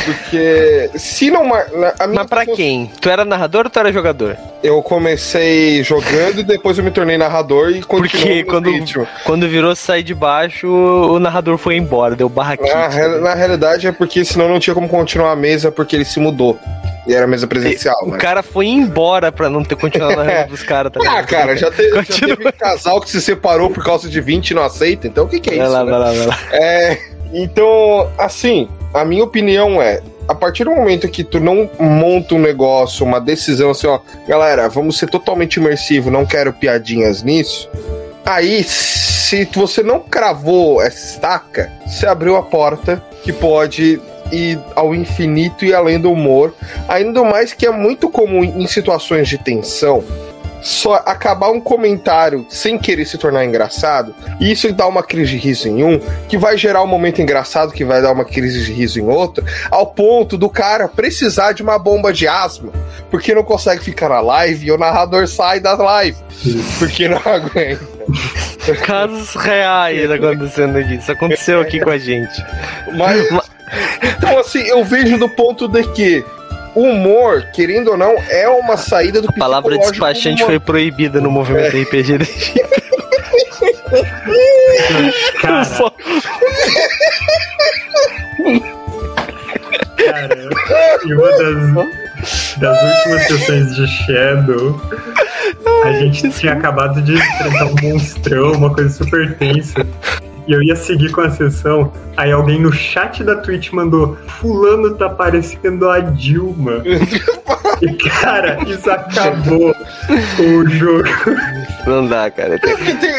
Porque se não. A minha Mas pra quem? Tu era narrador ou tu era jogador? Eu comecei jogando e depois eu me tornei narrador e continuei. Porque quando, quando virou sair de baixo, o narrador foi embora, deu barra na, na realidade é porque senão não tinha como continuar a mesa porque ele se mudou. E era mesa presencial. O né? cara foi embora pra não ter continuado na rede dos caras, tá Ah, cara, já, te, já teve um casal que se separou por causa de 20 e não aceita, então o que, que é vai isso? Lá, né? vai lá, vai lá. É, então, assim, a minha opinião é. A partir do momento que tu não monta um negócio, uma decisão assim, ó, galera, vamos ser totalmente imersivo, não quero piadinhas nisso. Aí, se você não cravou essa estaca, você abriu a porta que pode e ao infinito e além do humor. Ainda mais que é muito comum em situações de tensão só acabar um comentário sem querer se tornar engraçado, e isso dá uma crise de riso em um, que vai gerar um momento engraçado que vai dar uma crise de riso em outro, ao ponto do cara precisar de uma bomba de asma, porque não consegue ficar na live e o narrador sai da live, porque não aguenta. Casos reais acontecendo aqui. Isso aconteceu aqui com a gente. Mas, então, assim, eu vejo do ponto de que humor, querendo ou não, é uma saída do A palavra despachante foi proibida no movimento é. RPG. Cara. Cara, e uma das, das últimas sessões de Shadow, a gente tinha acabado de enfrentar um monstrão, uma coisa super tensa e eu ia seguir com a sessão. Aí alguém no chat da Twitch mandou: Fulano tá parecendo a Dilma. e cara, isso acabou o jogo. Não dá, cara.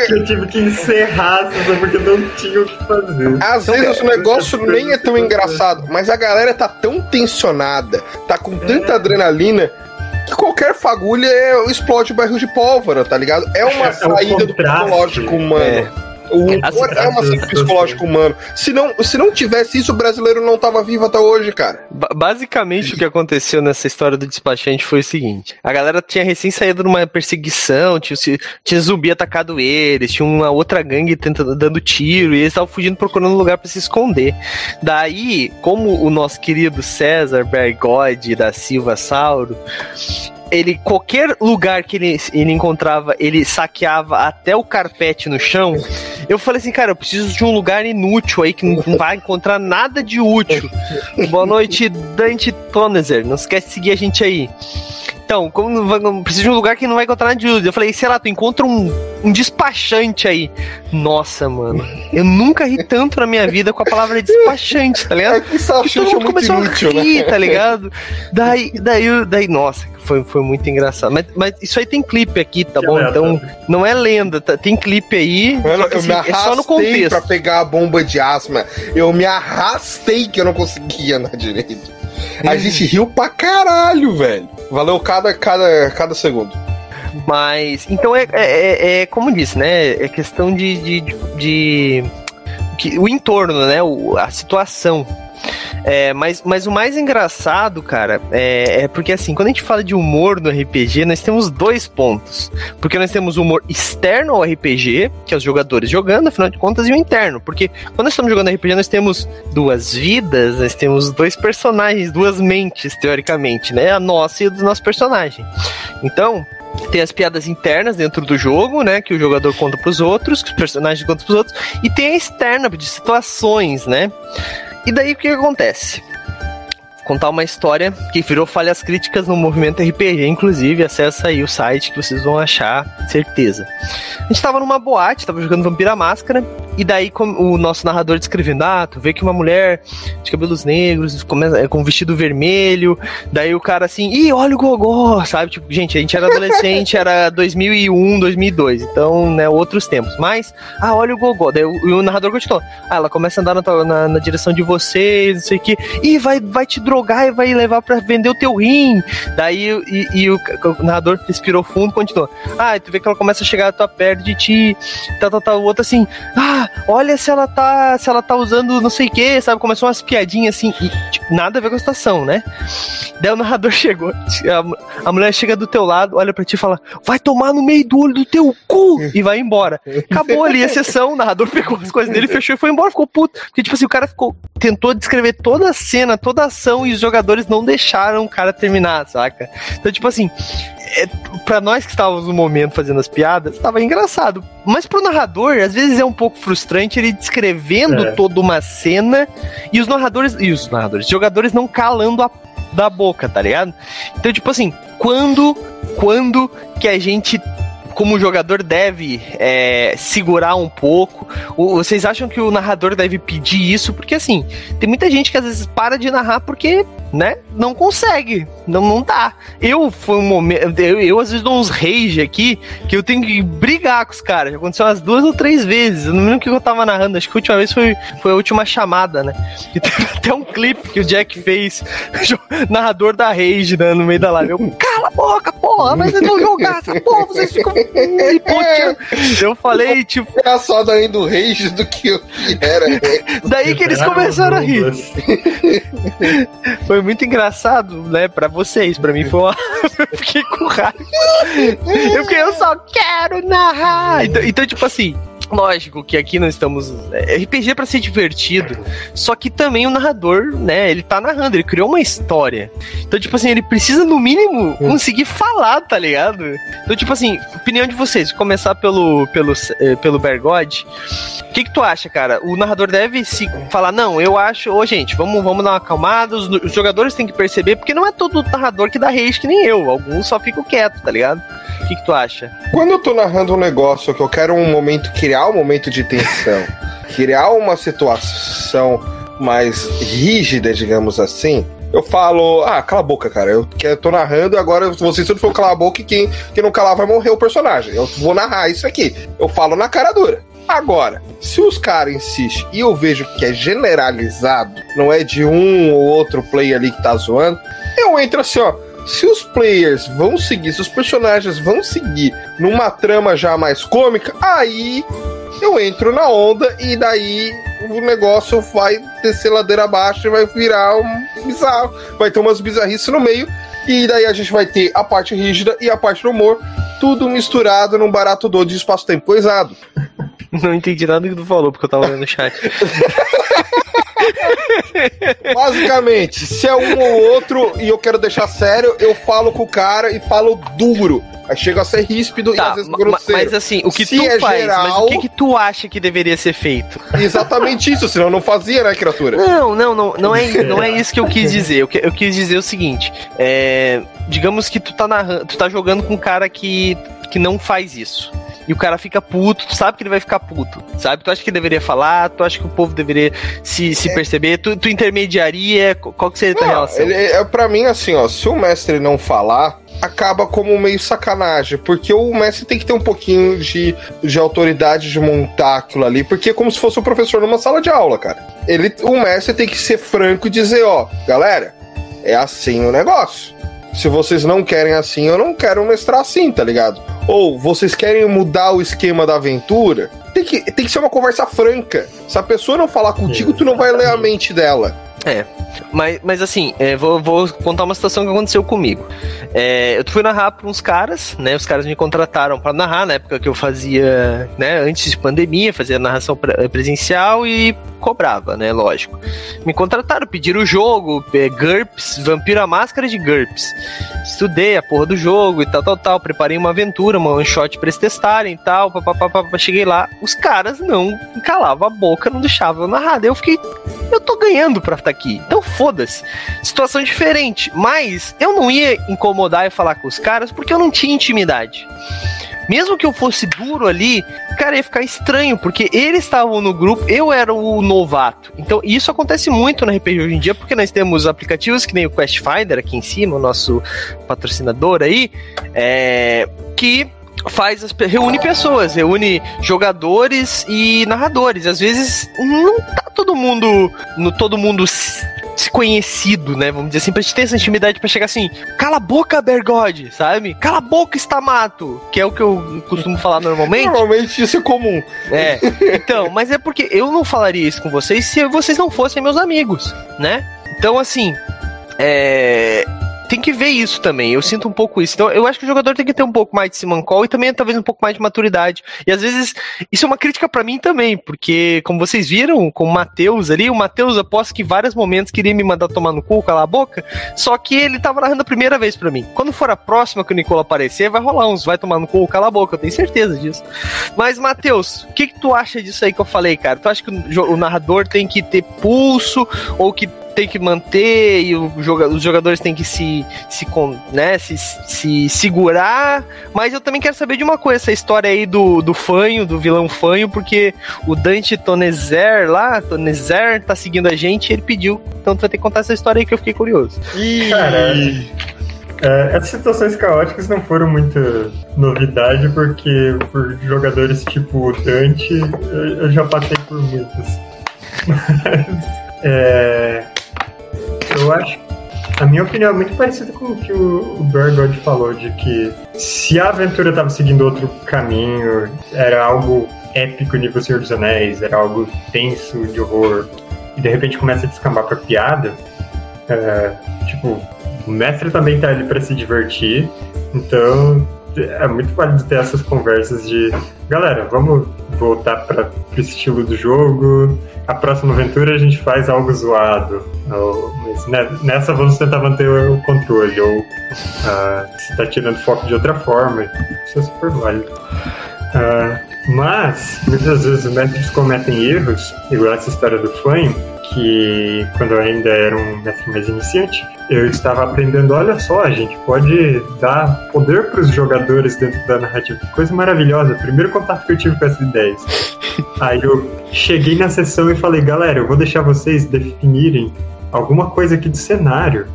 Eu tive que encerrar porque não tinha o que fazer. Às então, vezes o negócio nem é tão engraçado, mas a galera tá tão tensionada, tá com tanta é. adrenalina que qualquer fagulha é, explode o barril de pólvora, tá ligado? É uma é, saída do psicológico humano. É. O humor assim, é uma assim, psicológico humano. Se não, se não tivesse isso, o brasileiro não tava vivo até hoje, cara. B basicamente, o que aconteceu nessa história do despachante foi o seguinte: a galera tinha recém saído numa perseguição, tinha, tinha zumbi atacado eles, tinha uma outra gangue tentando, dando tiro, e eles estavam fugindo procurando um lugar para se esconder. Daí, como o nosso querido César Bergode da Silva Sauro ele qualquer lugar que ele, ele encontrava, ele saqueava até o carpete no chão. Eu falei assim, cara, eu preciso de um lugar inútil aí que não vai encontrar nada de útil. Boa noite, Dante Tonezer. Não esquece de seguir a gente aí. Então, como não, preciso de um lugar que não vai encontrar nada de útil. Eu falei, sei lá, tu encontra um, um despachante aí. Nossa, mano. Eu nunca ri tanto na minha vida com a palavra despachante, tá ligado? É que Porque todo mundo começou inútil, a rir, né? tá ligado? Daí, daí, daí, nossa, foi, foi muito engraçado. Mas, mas isso aí tem clipe aqui, tá que bom? Então, não é lenda, tá, tem clipe aí. Mano, eu assim, me arrastei é só no contexto. pra pegar a bomba de asma. Eu me arrastei que eu não conseguia andar direito. A gente riu pra caralho, velho. Valeu cada, cada, cada segundo. Mas, então é, é, é, é como disse, né? É questão de, de, de, de que, o entorno, né? O, a situação. É, mas, mas o mais engraçado, cara, é, é, porque assim, quando a gente fala de humor no RPG, nós temos dois pontos. Porque nós temos o humor externo ao RPG, que é os jogadores jogando, afinal de contas, e o interno. Porque quando nós estamos jogando RPG, nós temos duas vidas, nós temos dois personagens, duas mentes, teoricamente, né? A nossa e a do nosso personagem. Então, tem as piadas internas dentro do jogo, né? Que o jogador conta pros outros, que os personagens contam pros outros, e tem a externa de situações, né? E daí o que acontece? contar uma história que virou falhas críticas no movimento RPG, inclusive, acessa aí o site que vocês vão achar, certeza. A gente tava numa boate, tava jogando Vampira Máscara, e daí o nosso narrador descrevendo, ah, tu vê que uma mulher de cabelos negros, é, com vestido vermelho, daí o cara assim, ih, olha o gogó, sabe? Tipo, gente, a gente era adolescente, era 2001, 2002, então, né, outros tempos. Mas, ah, olha o gogó, daí o, o narrador continuou, ah, ela começa a andar na, na, na direção de vocês, não sei o que, ih, vai, vai te drogar e vai levar para vender o teu rim. Daí e, e o, o, narrador respirou fundo e. Ah, tu vê que ela começa a chegar tua perto de ti, tal, tal, tal. O outro assim, ah, olha se ela tá, se ela tá usando não sei o que, sabe? Começou umas piadinhas assim, e, tipo, nada a ver com a situação, né? Daí o narrador chegou, a, a mulher chega do teu lado, olha pra ti e fala, vai tomar no meio do olho do teu cu e vai embora. Acabou ali a sessão, o narrador pegou as coisas dele, fechou e foi embora, ficou puto. Porque, tipo assim, o cara ficou, tentou descrever toda a cena, toda a ação e os jogadores não deixaram o cara terminar, saca? Então, tipo assim, é, para nós que estávamos no momento fazendo as piadas, estava engraçado. Mas pro narrador, às vezes é um pouco frustrante ele descrevendo é. toda uma cena e os narradores. E os narradores, os jogadores não calando a da boca, tá ligado? Então, tipo assim, quando. Quando que a gente como o jogador deve é, segurar um pouco? vocês acham que o narrador deve pedir isso? Porque assim, tem muita gente que às vezes para de narrar porque, né, não consegue, não, não dá. Eu, foi um momento, eu, eu às vezes dou uns rage aqui que eu tenho que brigar com os caras. Já aconteceu umas duas ou três vezes. Eu não lembro o que eu tava narrando, acho que a última vez foi, foi a última chamada, né? E teve até um clipe que o Jack fez, narrador da rage, né, no meio da live. Eu, cala a boca, porra, mas vocês não jogar essa porra, vocês ficam. Eu falei, tipo. Era só daí do Rage do que eu era. Daí que eles começaram a rir. Foi muito engraçado, né, pra vocês. Pra mim foi uma. eu fiquei com raiva. Eu, eu só quero narrar. Então, então tipo assim, Lógico que aqui nós estamos. RPG é para ser divertido. Só que também o narrador, né? Ele tá narrando, ele criou uma história. Então, tipo assim, ele precisa, no mínimo, conseguir falar, tá ligado? Então, tipo assim, opinião de vocês, começar pelo, pelo, eh, pelo Bergode. O que, que tu acha, cara? O narrador deve se falar, não, eu acho, ô gente, vamos, vamos dar uma acalmada, os, os jogadores têm que perceber, porque não é todo narrador que dá rage que nem eu. Alguns só ficam quietos, tá ligado? O que, que tu acha? Quando eu tô narrando um negócio que eu quero um momento, criar um momento de tensão, criar uma situação mais rígida, digamos assim, eu falo, ah, cala a boca, cara. Eu, tô narrando, agora você se for calar a boca e quem, quem não calar vai morrer o personagem. Eu vou narrar isso aqui. Eu falo na cara dura. Agora, se os caras insistem e eu vejo que é generalizado, não é de um ou outro player ali que tá zoando, eu entro assim, ó se os players vão seguir, se os personagens vão seguir numa trama já mais cômica, aí eu entro na onda e daí o negócio vai descer ladeira abaixo e vai virar um bizarro. Vai ter umas bizarrices no meio. E daí a gente vai ter a parte rígida e a parte do humor, tudo misturado num barato do de espaço-tempo coisado. Não entendi nada do que tu falou, porque eu tava lendo o chat. Basicamente, se é um ou outro e eu quero deixar sério, eu falo com o cara e falo duro. Aí chega a ser ríspido tá, e às vezes grosseiro. Mas assim, o que Se tu é faz, geral, o que, que tu acha que deveria ser feito? Exatamente isso, senão não fazia, né, criatura? Não, não, não, não é, não é isso que eu quis dizer. Eu, eu quis dizer o seguinte, é, digamos que tu tá narrando, tu tá jogando com um cara que, que não faz isso e o cara fica puto, tu sabe que ele vai ficar puto, sabe? Tu acha que deveria falar, tu acha que o povo deveria se, se é. perceber, tu, tu intermediaria, qual que seria a tua relação? Ele, é, pra mim, assim, ó, se o mestre não falar, acaba como meio sacanagem, porque o mestre tem que ter um pouquinho de, de autoridade de montar aquilo ali, porque é como se fosse um professor numa sala de aula, cara. Ele, o mestre tem que ser franco e dizer, ó, galera, é assim o negócio. Se vocês não querem assim, eu não quero mestrar assim, tá ligado? Ou vocês querem mudar o esquema da aventura? Tem que, tem que ser uma conversa franca. Se a pessoa não falar contigo, tu não vai ler a mente dela. É. Mas, mas assim, é, vou, vou, contar uma situação que aconteceu comigo. É, eu fui narrar para uns caras, né? Os caras me contrataram para narrar na época que eu fazia, né? Antes de pandemia, fazia narração presencial e cobrava, né? Lógico. Me contrataram, pediram o jogo, é, GURPS, Vampiro a Máscara de GURPS. Estudei a porra do jogo e tal, tal, tal. Preparei uma aventura, uma one shot pra eles testarem e tal. Papapá, cheguei lá, os caras não calavam a boca, não deixavam eu narrar. Daí eu fiquei, eu tô ganhando pra estar aqui. Então foda-se. Situação diferente. Mas eu não ia incomodar e falar com os caras porque eu não tinha intimidade. Mesmo que eu fosse duro ali, cara, ia ficar estranho, porque eles estavam no grupo, eu era o novato. Então, isso acontece muito no RPG hoje em dia, porque nós temos aplicativos que nem o Quest Finder aqui em cima, o nosso patrocinador aí, é, que faz as, reúne pessoas, reúne jogadores e narradores. Às vezes não tá todo mundo no todo mundo desconhecido, né? Vamos dizer assim, pra gente ter essa intimidade pra chegar assim, cala a boca, Bergode, sabe? Cala a boca, Stamato, que é o que eu costumo falar normalmente. Normalmente isso é comum. É. Então, mas é porque eu não falaria isso com vocês se vocês não fossem meus amigos, né? Então, assim, é tem que ver isso também. Eu sinto um pouco isso. Então, eu acho que o jogador tem que ter um pouco mais de Simancol e também, talvez, um pouco mais de maturidade. E às vezes, isso é uma crítica para mim também, porque, como vocês viram com o Matheus ali, o Matheus, aposto que em vários momentos queria me mandar tomar no cu, calar a boca, só que ele tava narrando a primeira vez para mim. Quando for a próxima que o Nicola aparecer, vai rolar uns, vai tomar no cu, calar a boca, eu tenho certeza disso. Mas, Matheus, o que, que tu acha disso aí que eu falei, cara? Tu acha que o, o narrador tem que ter pulso ou que tem que manter e o joga, os jogadores têm que se, se, né, se, se segurar. Mas eu também quero saber de uma coisa, essa história aí do, do fanho, do vilão fanho, porque o Dante Tonezer lá, Tonezer, tá seguindo a gente e ele pediu. Então tu vai ter que contar essa história aí que eu fiquei curioso. E... Cara, é, essas situações caóticas não foram muita novidade, porque por jogadores tipo Dante, eu já passei por muitas. Mas, é, eu acho. A minha opinião é muito parecida com o que o Bergod falou, de que se a aventura estava seguindo outro caminho, era algo épico nível Senhor dos Anéis, era algo tenso de horror, e de repente começa a descambar pra piada, é, tipo, o mestre também tá ali para se divertir, então é muito válido ter essas conversas de galera, vamos voltar para o estilo do jogo. A próxima aventura a gente faz algo zoado. Ou, mas nessa vamos tentar manter o controle. Ou uh, se tá tirando foco de outra forma. Isso é super válido. Uh, mas, muitas vezes os mestres cometem erros, igual essa história do Flame, que quando eu ainda era um mestre mais iniciante, eu estava aprendendo, olha só, a gente pode dar poder para os jogadores dentro da narrativa. Que coisa maravilhosa. Primeiro contato que eu tive com essas ideias. Aí eu cheguei na sessão e falei, galera, eu vou deixar vocês definirem alguma coisa aqui do cenário.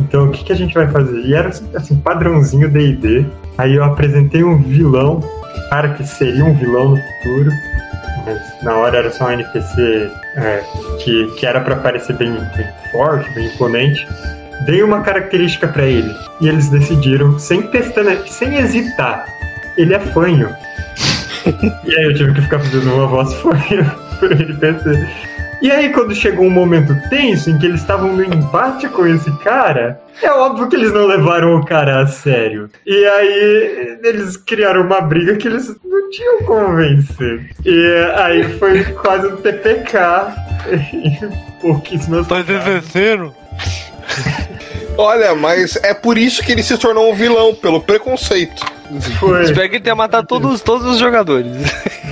Então, o que, que a gente vai fazer? E era assim, padrãozinho D&D. Aí eu apresentei um vilão, cara que seria um vilão no futuro mas na hora era só um NPC é, que, que era para parecer bem, bem forte, bem imponente. Dei uma característica para ele e eles decidiram, sem testar, sem hesitar, ele é fanho. e aí eu tive que ficar fazendo uma voz fanho pro NPC. E aí, quando chegou um momento tenso em que eles estavam no embate com esse cara, é óbvio que eles não levaram o cara a sério. E aí, eles criaram uma briga que eles não tinham como vencer. E aí foi quase um TPK em pouquíssimas. Tá descendo? Olha, mas é por isso que ele se tornou um vilão, pelo preconceito. Foi. Espero que ele tenha matado todos, todos os jogadores.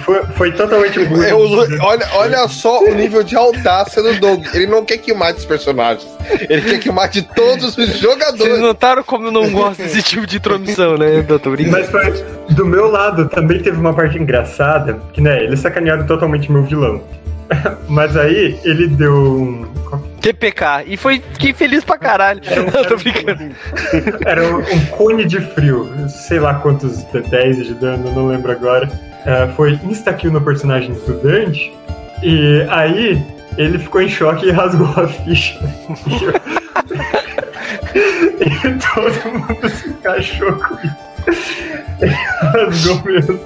Foi, foi totalmente Eu, olha, olha só o nível de audácia do Doug. Ele não quer que mate os personagens. Ele quer que mate todos os jogadores. Vocês notaram como eu não gosto desse tipo de intromissão, né, doutor? Mas foi, do meu lado também teve uma parte engraçada, que né, eles sacanearam totalmente meu vilão. Mas aí ele deu um. TPK. E foi fiquei feliz pra caralho. Era um, tô brincando. Era um, um, cone de frio. Sei lá quantos 10 de dano, não lembro agora. Uh, foi insta-kill no personagem estudante. E aí ele ficou em choque e rasgou a ficha. e todo mundo se encaixou com isso. Ele rasgou mesmo.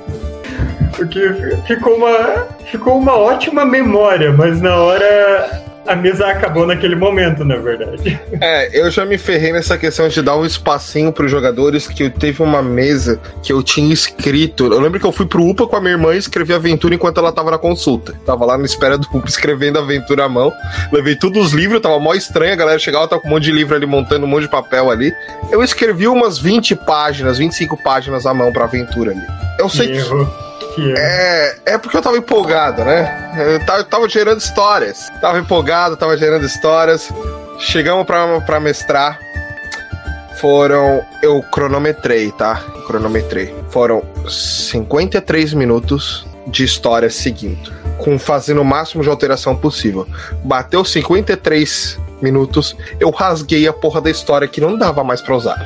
Porque ficou uma, ficou uma ótima memória, mas na hora a mesa acabou naquele momento, na verdade. É, eu já me ferrei nessa questão de dar um espacinho para os jogadores, que eu teve uma mesa que eu tinha escrito. Eu lembro que eu fui pro UPA com a minha irmã e escrevi a aventura enquanto ela tava na consulta. Tava lá na espera do UPA escrevendo a aventura à mão. Levei todos os livros, tava mó estranho, a galera chegava, tava com um monte de livro ali, montando um monte de papel ali. Eu escrevi umas 20 páginas, 25 páginas à mão pra aventura ali. Eu sei que que é? É, é porque eu tava empolgado, né? Eu tava, tava gerando histórias. Tava empolgado, tava gerando histórias. Chegamos pra, pra mestrar. Foram. Eu cronometrei, tá? Cronometrei. Foram 53 minutos de história seguindo. Com fazendo o máximo de alteração possível. Bateu 53 minutos, eu rasguei a porra da história que não dava mais pra usar.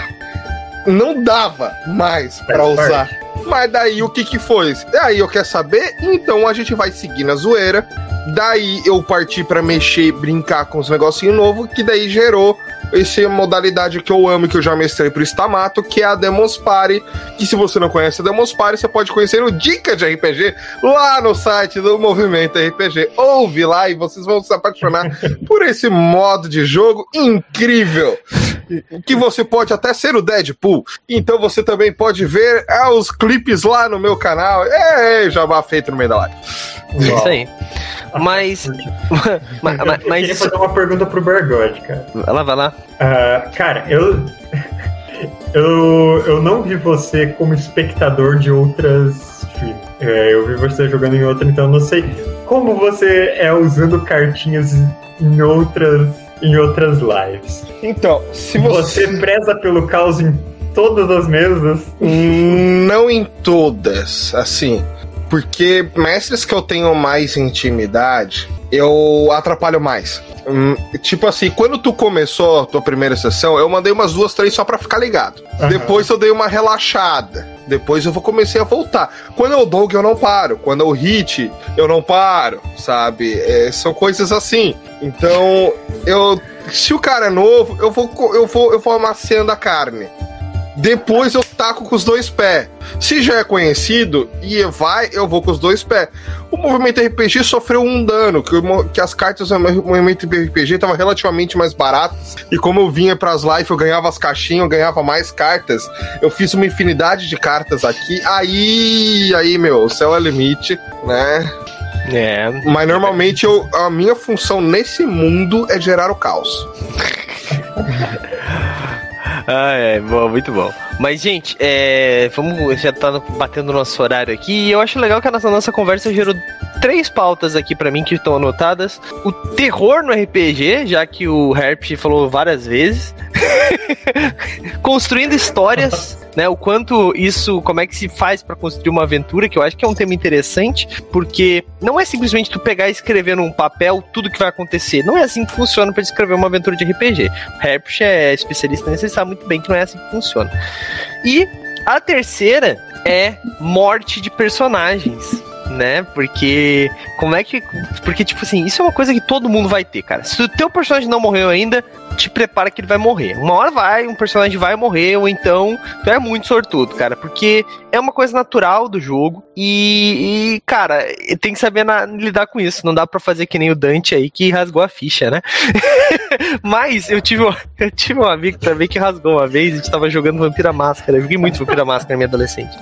não dava mais para usar. Mas daí o que que foi? Aí eu quero saber, então a gente vai seguir na zoeira. Daí eu parti para mexer, brincar com os negocinhos novos, que daí gerou essa modalidade que eu amo e que eu já mestrei pro Stamato, que é a Demons Party, que se você não conhece a Demons Party, você pode conhecer o Dica de RPG lá no site do Movimento RPG. Ouve lá e vocês vão se apaixonar por esse modo de jogo incrível. Que você pode até ser o Deadpool. Então você também pode ver é, os clipes lá no meu canal. É, é jabá feito no meio da live. Isso aí. Mas. mas, mas, eu queria fazer uma pergunta pro Bergode, cara. Vai lá, vai lá. Uh, cara, eu. eu, eu não vi você como espectador de outras streams. É, eu vi você jogando em outra, então não sei como você é usando cartinhas em outras, em outras lives. Então, se você. Você preza pelo caos em todas as mesas? Não em todas, assim. Porque mestres que eu tenho mais intimidade, eu atrapalho mais. Hum, tipo assim, quando tu começou a tua primeira sessão, eu mandei umas duas, três só pra ficar ligado. Uhum. Depois eu dei uma relaxada. Depois eu vou comecei a voltar. Quando eu dog, eu não paro. Quando eu hit, eu não paro, sabe? É, são coisas assim. Então, eu. Se o cara é novo, eu vou, eu vou, eu vou amaciando a carne. Depois eu taco com os dois pés. Se já é conhecido e vai, eu vou com os dois pés. O movimento RPG sofreu um dano, que, que as cartas do movimento RPG estavam relativamente mais baratas. E como eu vinha para as lives, eu ganhava as caixinhas, eu ganhava mais cartas. Eu fiz uma infinidade de cartas aqui. Aí, aí, meu, o céu é limite, né? É. Mas normalmente eu, a minha função nesse mundo é gerar o caos. Ah, é, bom, muito bom. Mas, gente, é, vamos já tá batendo nosso horário aqui. E eu acho legal que a nossa, nossa conversa gerou três pautas aqui para mim que estão anotadas. O terror no RPG, já que o Herp falou várias vezes. Construindo histórias, né? O quanto isso, como é que se faz para construir uma aventura, que eu acho que é um tema interessante, porque não é simplesmente tu pegar e escrever num papel tudo que vai acontecer. Não é assim que funciona para escrever uma aventura de RPG. O Herpich é especialista nisso, ele sabe muito bem que não é assim que funciona. E a terceira é morte de personagens né? Porque como é que. Porque, tipo assim, isso é uma coisa que todo mundo vai ter, cara. Se o teu personagem não morreu ainda, te prepara que ele vai morrer. Uma hora vai, um personagem vai morrer, ou então tu é muito sortudo, cara. Porque é uma coisa natural do jogo. E, e cara, tem que saber na, lidar com isso. Não dá para fazer que nem o Dante aí que rasgou a ficha, né? Mas eu tive, eu tive um amigo também que rasgou uma vez. A gente tava jogando Vampira Máscara. Eu joguei muito Vampira Máscara na minha adolescente.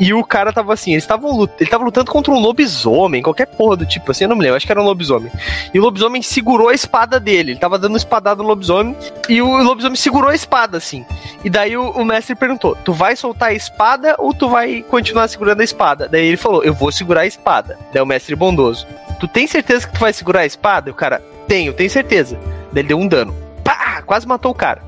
E o cara tava assim, ele tava, ele tava lutando contra um lobisomem, qualquer porra do tipo assim, eu não me lembro, acho que era um lobisomem. E o lobisomem segurou a espada dele, ele tava dando espadada no lobisomem, e o lobisomem segurou a espada, assim. E daí o, o mestre perguntou: Tu vai soltar a espada ou tu vai continuar segurando a espada? Daí ele falou: Eu vou segurar a espada. Daí o mestre bondoso: Tu tem certeza que tu vai segurar a espada? E o cara: Tenho, tenho certeza. Daí ele deu um dano. Pá! Quase matou o cara.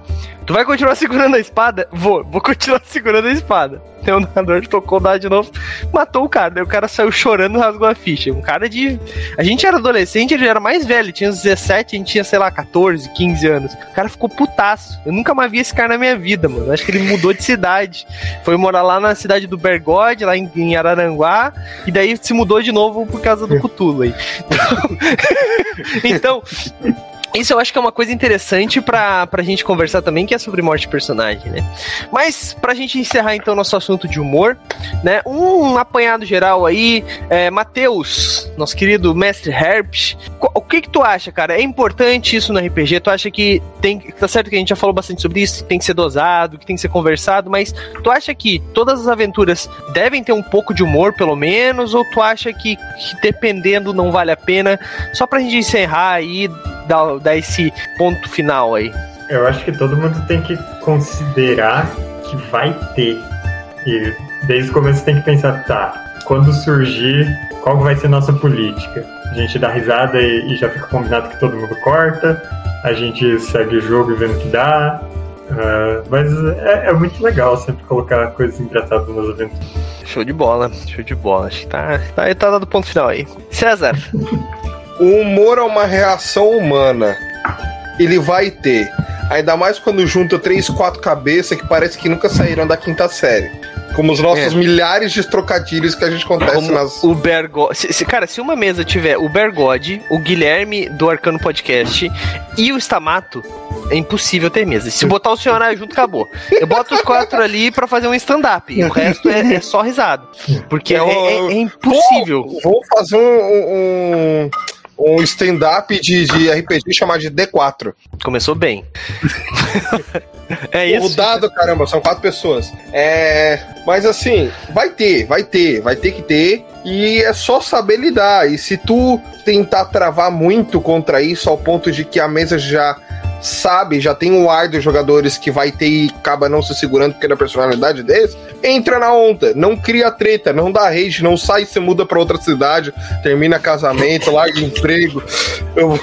Tu vai continuar segurando a espada? Vou, vou continuar segurando a espada. Tem um narrador tocou o dado de novo, matou o cara. Daí o cara saiu chorando e rasgou a ficha. Um cara de. A gente era adolescente, ele era mais velho, tinha 17, a gente tinha, sei lá, 14, 15 anos. O cara ficou putaço. Eu nunca mais vi esse cara na minha vida, mano. Acho que ele mudou de cidade. Foi morar lá na cidade do Bergode, lá em, em Araranguá, e daí se mudou de novo por causa do Cutulo aí. Então, então isso eu acho que é uma coisa interessante pra, pra gente conversar também, que é sobre morte de personagem, né? Mas, pra gente encerrar então nosso assunto de humor, né? Um apanhado geral aí, é, Matheus, nosso querido mestre Herb, o que que tu acha, cara? É importante isso no RPG? Tu acha que tem. Tá certo que a gente já falou bastante sobre isso, que tem que ser dosado, que tem que ser conversado, mas tu acha que todas as aventuras devem ter um pouco de humor, pelo menos, ou tu acha que, que dependendo não vale a pena? Só pra gente encerrar aí, dar dar esse ponto final aí? Eu acho que todo mundo tem que considerar que vai ter. E desde o começo tem que pensar, tá, quando surgir, qual vai ser nossa política? A gente dá risada e, e já fica combinado que todo mundo corta, a gente segue o jogo e vendo o que dá. Uh, mas é, é, muito legal sempre colocar coisas engraçadas nas aventuras. Show de bola, show de bola. Acho que tá, tá, tá dando ponto final aí. César. O humor é uma reação humana. Ele vai ter. Ainda mais quando junta três, quatro cabeças que parece que nunca saíram da quinta série. Como os nossos é. milhares de trocadilhos que a gente acontece Como nas. O Bergode. Se, se, cara, se uma mesa tiver o Bergode, o Guilherme do Arcano Podcast e o Stamato, é impossível ter mesa. Se botar o senhor junto, acabou. Eu boto os quatro ali para fazer um stand-up. E o resto é, é, só risado. Porque é, é, é impossível. Vou, vou fazer um, um um stand-up de, de RPG chamado de D4. Começou bem. é isso. O dado, caramba, são quatro pessoas. É. Mas assim, vai ter, vai ter, vai ter que ter. E é só saber lidar. E se tu tentar travar muito contra isso, ao ponto de que a mesa já sabe, já tem um ar dos jogadores que vai ter e acaba não se segurando porque é da personalidade deles, entra na onda, não cria treta, não dá rage, não sai se muda para outra cidade, termina casamento, larga emprego. Eu...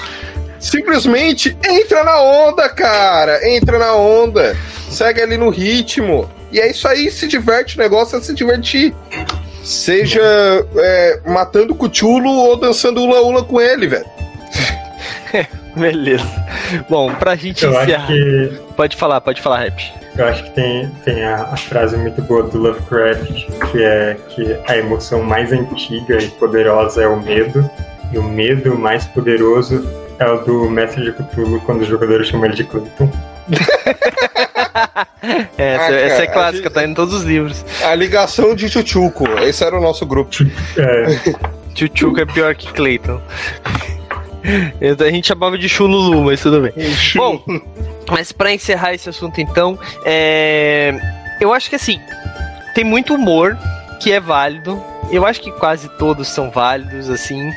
Simplesmente entra na onda, cara. Entra na onda. Segue ali no ritmo. E é isso aí, se diverte, o negócio é se divertir. Seja é, matando cuchulo ou dançando ula-ula com ele, velho. Beleza. Bom, pra gente eu encerrar. Que... Pode falar, pode falar, Rap. Eu acho que tem, tem a, a, frase muito boa do Lovecraft, que é que a emoção mais antiga e poderosa é o medo, e o medo mais poderoso é o do Mestre de Cthulhu, quando os jogadores chamam ele de Clinton. essa, ah, essa, é clássica, tá em todos os livros. A ligação de Chuchuco, esse era o nosso grupo. É. Chuchuco é pior que Clayton. A gente chamava de Chululu, mas tudo bem. Bom, mas para encerrar esse assunto então, é... eu acho que assim, tem muito humor que é válido. Eu acho que quase todos são válidos, assim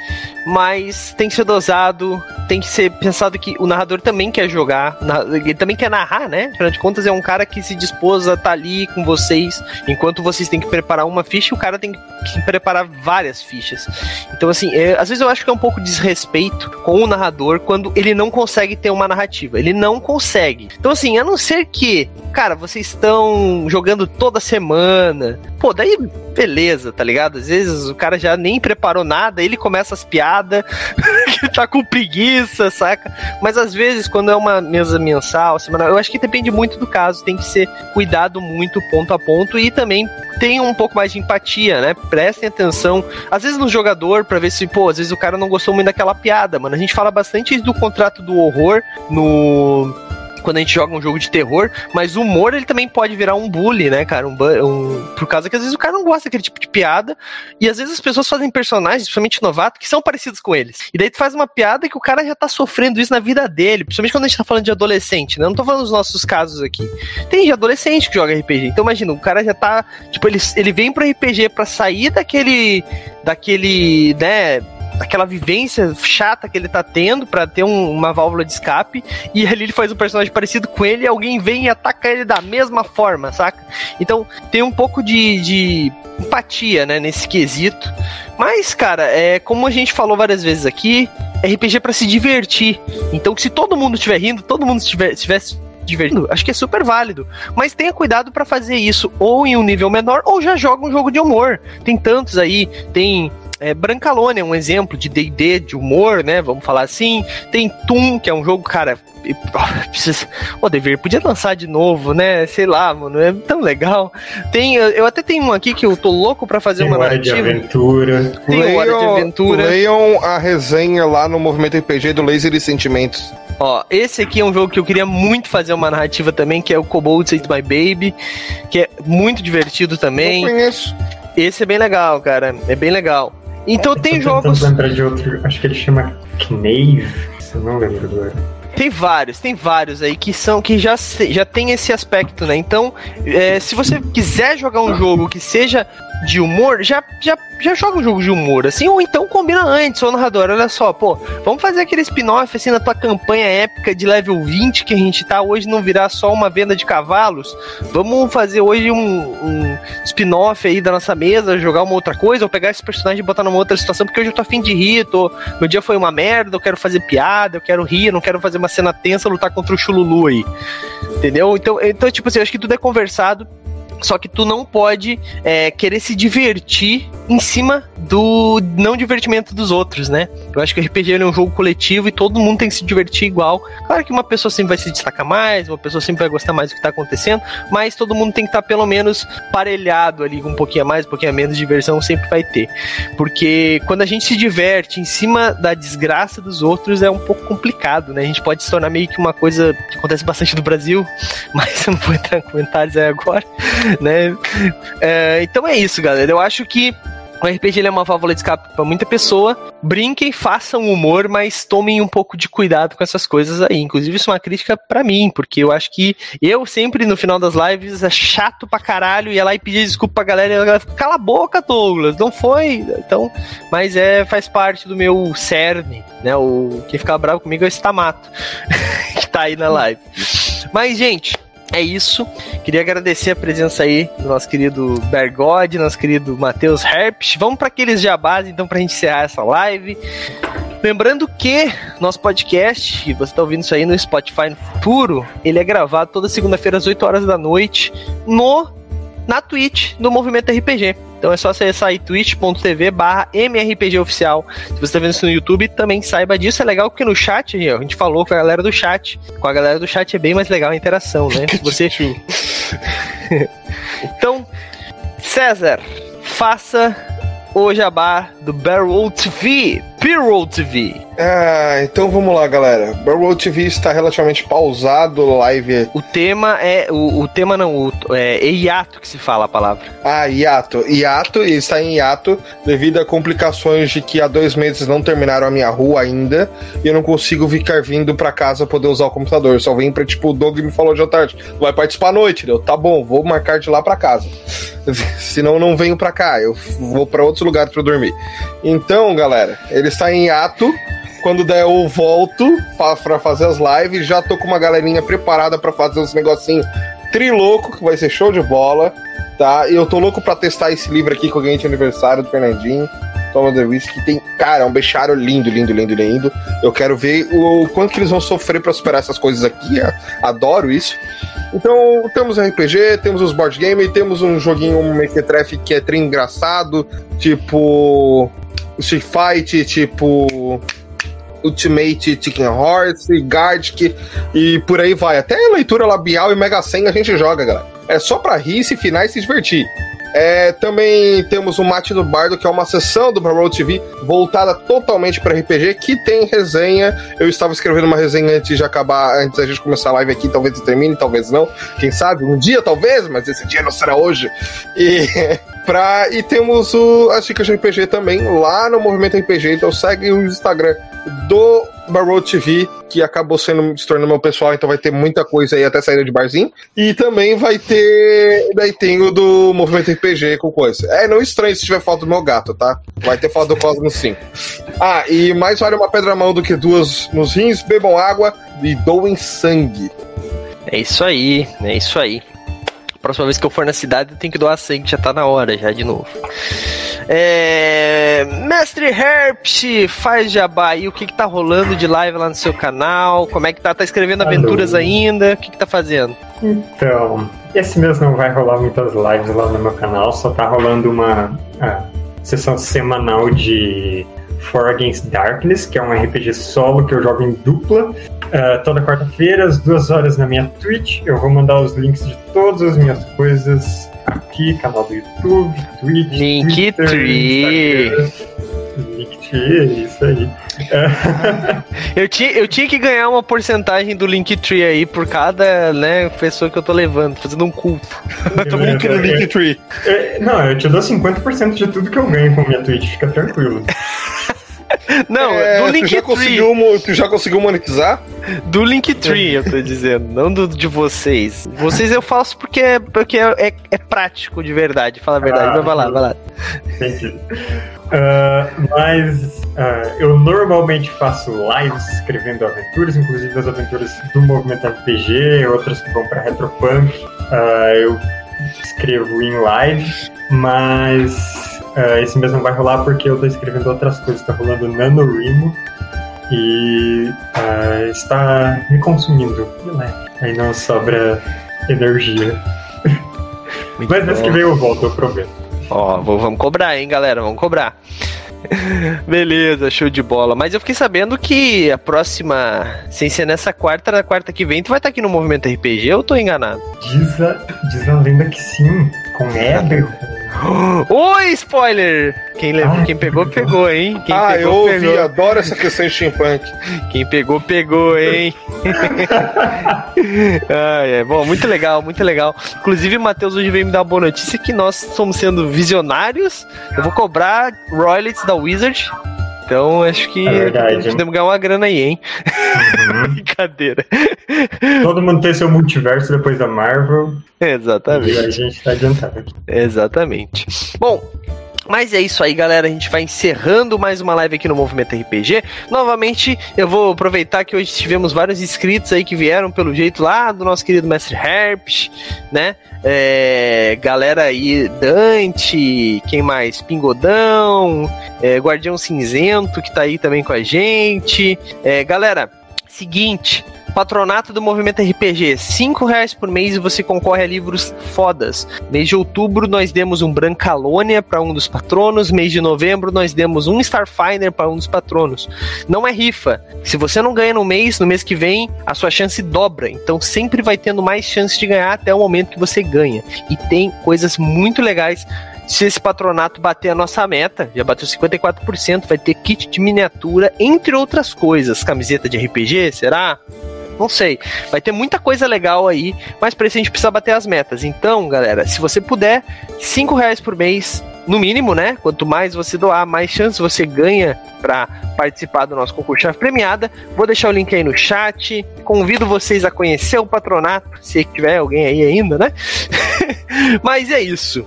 mas tem que ser dosado, tem que ser pensado que o narrador também quer jogar, ele também quer narrar, né? Afinal de contas, é um cara que se dispôs a estar tá ali com vocês, enquanto vocês têm que preparar uma ficha, o cara tem que preparar várias fichas. Então, assim, é, às vezes eu acho que é um pouco de desrespeito com o narrador quando ele não consegue ter uma narrativa. Ele não consegue. Então, assim, a não ser que, cara, vocês estão jogando toda semana, pô, daí beleza, tá ligado? Às vezes o cara já nem preparou nada, ele começa as piadas piada, que tá com preguiça, saca? Mas às vezes, quando é uma mesa mensal, semanal, eu acho que depende muito do caso, tem que ser cuidado muito ponto a ponto e também tem um pouco mais de empatia, né? Prestem atenção, às vezes no jogador, para ver se, pô, às vezes o cara não gostou muito daquela piada, mano. A gente fala bastante do contrato do horror no quando a gente joga um jogo de terror, mas o humor ele também pode virar um bully, né, cara? Um, um, por causa que às vezes o cara não gosta daquele tipo de piada, e às vezes as pessoas fazem personagens, principalmente novato, que são parecidos com eles. E daí tu faz uma piada que o cara já tá sofrendo isso na vida dele, principalmente quando a gente tá falando de adolescente, né? Eu não tô falando dos nossos casos aqui. Tem de adolescente que joga RPG. Então imagina, o cara já tá, tipo, ele, ele vem pro RPG para sair daquele daquele, né, aquela vivência chata que ele tá tendo para ter um, uma válvula de escape e ali ele faz um personagem parecido com ele e alguém vem e ataca ele da mesma forma, saca? Então tem um pouco de, de empatia, né, nesse quesito. Mas, cara, é como a gente falou várias vezes aqui, RPG é para se divertir. Então, se todo mundo estiver rindo, todo mundo estiver, estivesse divertindo, acho que é super válido. Mas tenha cuidado para fazer isso ou em um nível menor ou já joga um jogo de humor. Tem tantos aí, tem é, Brancalone é um exemplo de D&D, de humor, né? Vamos falar assim. Tem Toon, que é um jogo, cara... Precisa... O Dever podia lançar de novo, né? Sei lá, mano, é tão legal. Tem, eu até tenho um aqui que eu tô louco para fazer tem uma narrativa. de aventura. Tem leiam, Hora de Aventura. Leiam a resenha lá no Movimento RPG do Laser e Sentimentos. Ó, esse aqui é um jogo que eu queria muito fazer uma narrativa também, que é o Kobold Save My Baby, que é muito divertido também. Eu conheço. Esse é bem legal, cara. É bem legal. Então tem jogos. lembrar de outro, acho que ele chama Knave, se eu não lembro agora. Tem vários, tem vários aí que são que já, já tem esse aspecto, né? Então, é, se você quiser jogar um jogo que seja de humor, já, já, já joga um jogo de humor, assim, ou então combina antes, ô narrador, olha só, pô, vamos fazer aquele spin-off, assim, na tua campanha épica de level 20 que a gente tá hoje, não virar só uma venda de cavalos, vamos fazer hoje um, um spin-off aí da nossa mesa, jogar uma outra coisa, ou pegar esse personagem e botar numa outra situação, porque hoje eu tô afim de rir, tô, meu dia foi uma merda, eu quero fazer piada, eu quero rir, não quero fazer uma cena tensa, lutar contra o Chululu aí, entendeu? Então, então tipo assim, acho que tudo é conversado, Só que tu não pode é, querer se divertir em cima do não divertimento dos outros, né? Eu acho que o RPG é um jogo coletivo e todo mundo tem que se divertir igual. Claro que uma pessoa sempre vai se destacar mais, uma pessoa sempre vai gostar mais do que está acontecendo, mas todo mundo tem que estar tá pelo menos parelhado ali, com um pouquinho a mais, um pouquinho a menos diversão sempre vai ter. Porque quando a gente se diverte em cima da desgraça dos outros é um pouco complicado, né? A gente pode se tornar meio que uma coisa que acontece bastante no Brasil, mas eu não vou entrar em comentários aí agora, né? É, então é isso, galera. Eu acho que o RPG é uma válvula de escape para muita pessoa. Brinquem, façam humor, mas tomem um pouco de cuidado com essas coisas aí. Inclusive, isso é uma crítica para mim, porque eu acho que eu sempre, no final das lives, é chato pra caralho, ia lá e pedir desculpa pra galera e a galera fica, cala a boca, Douglas, não foi. Então, mas é, faz parte do meu cerne, né? O, quem ficar bravo comigo é o Stamato, que tá aí na live. Mas, gente, é isso. Queria agradecer a presença aí do nosso querido Bergode, nosso querido Matheus Herpes. Vamos para aqueles jabás, então, para a gente encerrar essa live. Lembrando que nosso podcast, que você está ouvindo isso aí no Spotify no futuro, ele é gravado toda segunda-feira às 8 horas da noite no na Twitch do Movimento RPG. Então é só acessar aí twitch.tv barra mrpgoficial. Se você está vendo isso no YouTube, também saiba disso. É legal porque no chat, a gente falou com a galera do chat. Com a galera do chat é bem mais legal a interação, né? Se você... então, César, faça o jabá do Barrel TV. Barrel TV. Ah, então vamos lá, galera. Barrel TV está relativamente pausado, live. O tema é. O, o tema não, o, é, é hiato que se fala a palavra. Ah, hiato. Hiato, e está em hiato devido a complicações de que há dois meses não terminaram a minha rua ainda e eu não consigo ficar vindo para casa poder usar o computador. Eu só vim pra, tipo, o Doug me falou de tarde, vai participar à noite, eu, tá bom, vou marcar de lá para casa. Senão não venho para cá, eu vou para outros lugares para dormir. Então, galera, ele está em hiato quando der, eu volto para fazer as lives. Já tô com uma galerinha preparada para fazer uns negocinhos trilouco, que vai ser show de bola, tá? E eu tô louco para testar esse livro aqui eu ganhei de aniversário do Fernandinho. Toma the Risk, que tem, cara, um bichário lindo, lindo, lindo, lindo. Eu quero ver o, o quanto que eles vão sofrer para superar essas coisas aqui. Adoro isso. Então, temos RPG, temos os board game, temos um joguinho um Mequetrefe que é tri engraçado, tipo Street Fight, tipo Ultimate Chicken Horse, Gardic e por aí vai. Até leitura labial e Mega Sen a gente joga, galera. É só pra rir, se final e se divertir. É, também temos o Mate do Bardo, que é uma sessão do Barrow TV voltada totalmente para RPG, que tem resenha. Eu estava escrevendo uma resenha antes de acabar, antes da gente começar a live aqui, talvez termine, talvez não. Quem sabe? Um dia talvez, mas esse dia não será hoje. E Pra, e temos o, as dicas de RPG também lá no Movimento RPG. Então segue o Instagram do Barrow TV, que acabou sendo se tornando meu pessoal, então vai ter muita coisa aí até saída de barzinho. E também vai ter. Daí tem o do Movimento RPG com coisa. É, não estranhe se tiver foto do meu gato, tá? Vai ter foto do Cosmo sim. Ah, e mais vale uma pedra mão do que duas nos rins, bebam água e doem sangue. É isso aí, é isso aí próxima vez que eu for na cidade, eu tenho que doar sangue, já tá na hora já de novo. É... Mestre Herpes, faz jabá aí, o que que tá rolando de live lá no seu canal? Como é que tá? Tá escrevendo aventuras ainda? O que que tá fazendo? Então, esse mês não vai rolar muitas lives lá no meu canal, só tá rolando uma ah, sessão semanal de For Against Darkness, que é um RPG solo que eu jogo em dupla. Uh, toda quarta-feira, às duas horas na minha Twitch. Eu vou mandar os links de todas as minhas coisas aqui, canal do YouTube, Twitch, Linktree. Linktree, isso aí. eu, tinha, eu tinha que ganhar uma porcentagem do Linktree aí por cada né, pessoa que eu tô levando, fazendo um culto. Eu tô muito no Linktree. Não, eu te dou 50% de tudo que eu ganho com minha Twitch, fica tranquilo. Não, é, do Linktree. Tu já, conseguiu, tu já conseguiu monetizar? Do Linktree, eu tô dizendo, não do de vocês. Vocês eu faço porque, é, porque é, é, é prático de verdade, fala a verdade. Ah, Mas vai lá, vai lá. Entendi. Uh, mas uh, eu normalmente faço lives escrevendo aventuras, inclusive as aventuras do movimento RPG, outras que vão para Retropunk. Uh, eu escrevo em live, mas Uh, esse mês não vai rolar porque eu tô escrevendo outras coisas. Tá rolando NaNoWriMo e uh, está me consumindo. Né? Aí não sobra energia. Mas mês que vem eu volto, eu prometo. Ó, vamos cobrar, hein, galera? Vamos cobrar. Beleza, show de bola. Mas eu fiquei sabendo que a próxima, sem ser nessa quarta, na quarta que vem, tu vai estar aqui no Movimento RPG, eu tô enganado? Diz a, diz a lenda que sim, com Éder, Oi, spoiler! Quem, levou, quem pegou, pegou, hein? Quem ah, pegou, eu ouvi, pegou. adoro essa questão de steampunk. Quem pegou, pegou, hein? ah, é. Bom, muito legal, muito legal. Inclusive, o Matheus hoje veio me dar uma boa notícia que nós estamos sendo visionários. Eu vou cobrar royalties da Wizard então acho que é podemos ganhar uma grana aí, hein? Uhum. Brincadeira. Todo mundo tem seu multiverso depois da Marvel. Exatamente. E a gente tá adiantado aqui. Exatamente. Bom, mas é isso aí, galera. A gente vai encerrando mais uma live aqui no Movimento RPG. Novamente, eu vou aproveitar que hoje tivemos vários inscritos aí que vieram pelo jeito lá do nosso querido mestre Herpes, né? É, galera aí, Dante, quem mais? Pingodão, é, Guardião Cinzento, que tá aí também com a gente. É, galera, seguinte, Patronato do Movimento RPG, cinco reais por mês e você concorre a livros fodas. Mês de outubro nós demos um Brancalônia para um dos patronos, mês de novembro nós demos um Starfinder para um dos patronos. Não é rifa. Se você não ganha no mês, no mês que vem, a sua chance dobra. Então sempre vai tendo mais chance de ganhar até o momento que você ganha. E tem coisas muito legais se esse patronato bater a nossa meta, já bateu 54%, vai ter kit de miniatura, entre outras coisas. Camiseta de RPG, será? Não sei. Vai ter muita coisa legal aí, mas para isso a gente precisa bater as metas. Então, galera, se você puder, 5 reais por mês, no mínimo, né? Quanto mais você doar, mais chances você ganha para participar do nosso concurso chave premiada. Vou deixar o link aí no chat. Convido vocês a conhecer o patronato, se tiver alguém aí ainda, né? Mas é isso.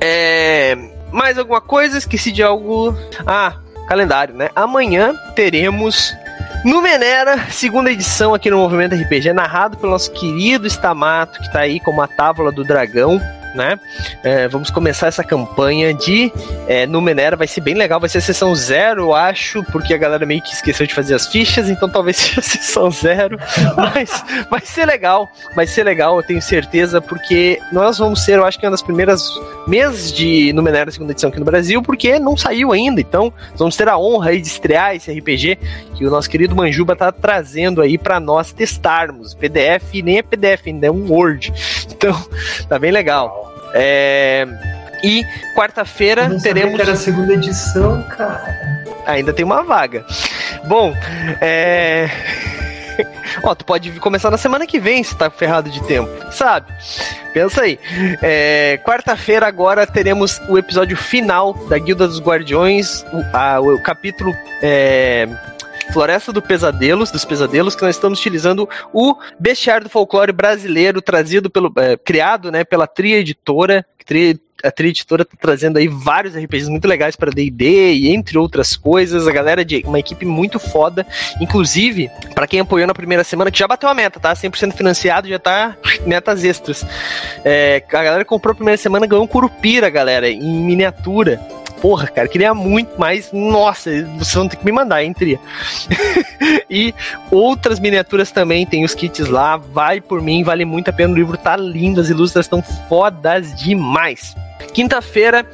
É... Mais alguma coisa? Esqueci de algo. Ah, calendário, né? Amanhã teremos Numenera, segunda edição aqui no Movimento RPG, narrado pelo nosso querido Stamato, que está aí como a Távola do Dragão né? É, vamos começar essa campanha de é, Numenera, vai ser bem legal, vai ser a sessão zero, eu acho, porque a galera meio que esqueceu de fazer as fichas, então talvez seja a sessão zero, mas vai ser legal, vai ser legal, eu tenho certeza, porque nós vamos ser, eu acho que uma das primeiras meses de Numenera segunda edição aqui no Brasil, porque não saiu ainda, então vamos ter a honra aí de estrear esse RPG que o nosso querido Manjuba tá trazendo aí para nós testarmos. PDF nem é PDF, ainda é um Word. Então, tá bem legal. É... E quarta-feira teremos. Era a segunda edição, cara. Ainda tem uma vaga. Bom, é. Ó, tu pode começar na semana que vem se tá ferrado de tempo, sabe? Pensa aí. É, Quarta-feira agora teremos o episódio final da Guilda dos Guardiões, o, a, o capítulo. É, Floresta do Pesadelos, dos Pesadelos, que nós estamos utilizando o bestiário do folclore brasileiro, trazido pelo, é, criado, né, pela Tria Editora, a Tria Editora tá trazendo aí vários RPGs muito legais para D&D e entre outras coisas. A galera de uma equipe muito foda. Inclusive, para quem apoiou na primeira semana, que já bateu a meta, tá? 100% financiado, já tá metas extras. É, a galera comprou a primeira semana, ganhou um Curupira, galera, em miniatura porra, cara, queria muito mais. Nossa, vocês vão ter que me mandar, hein, Tria? e outras miniaturas também, tem os kits lá. Vai por mim, vale muito a pena. O livro tá lindo, as ilustrações estão fodas demais. Quinta-feira,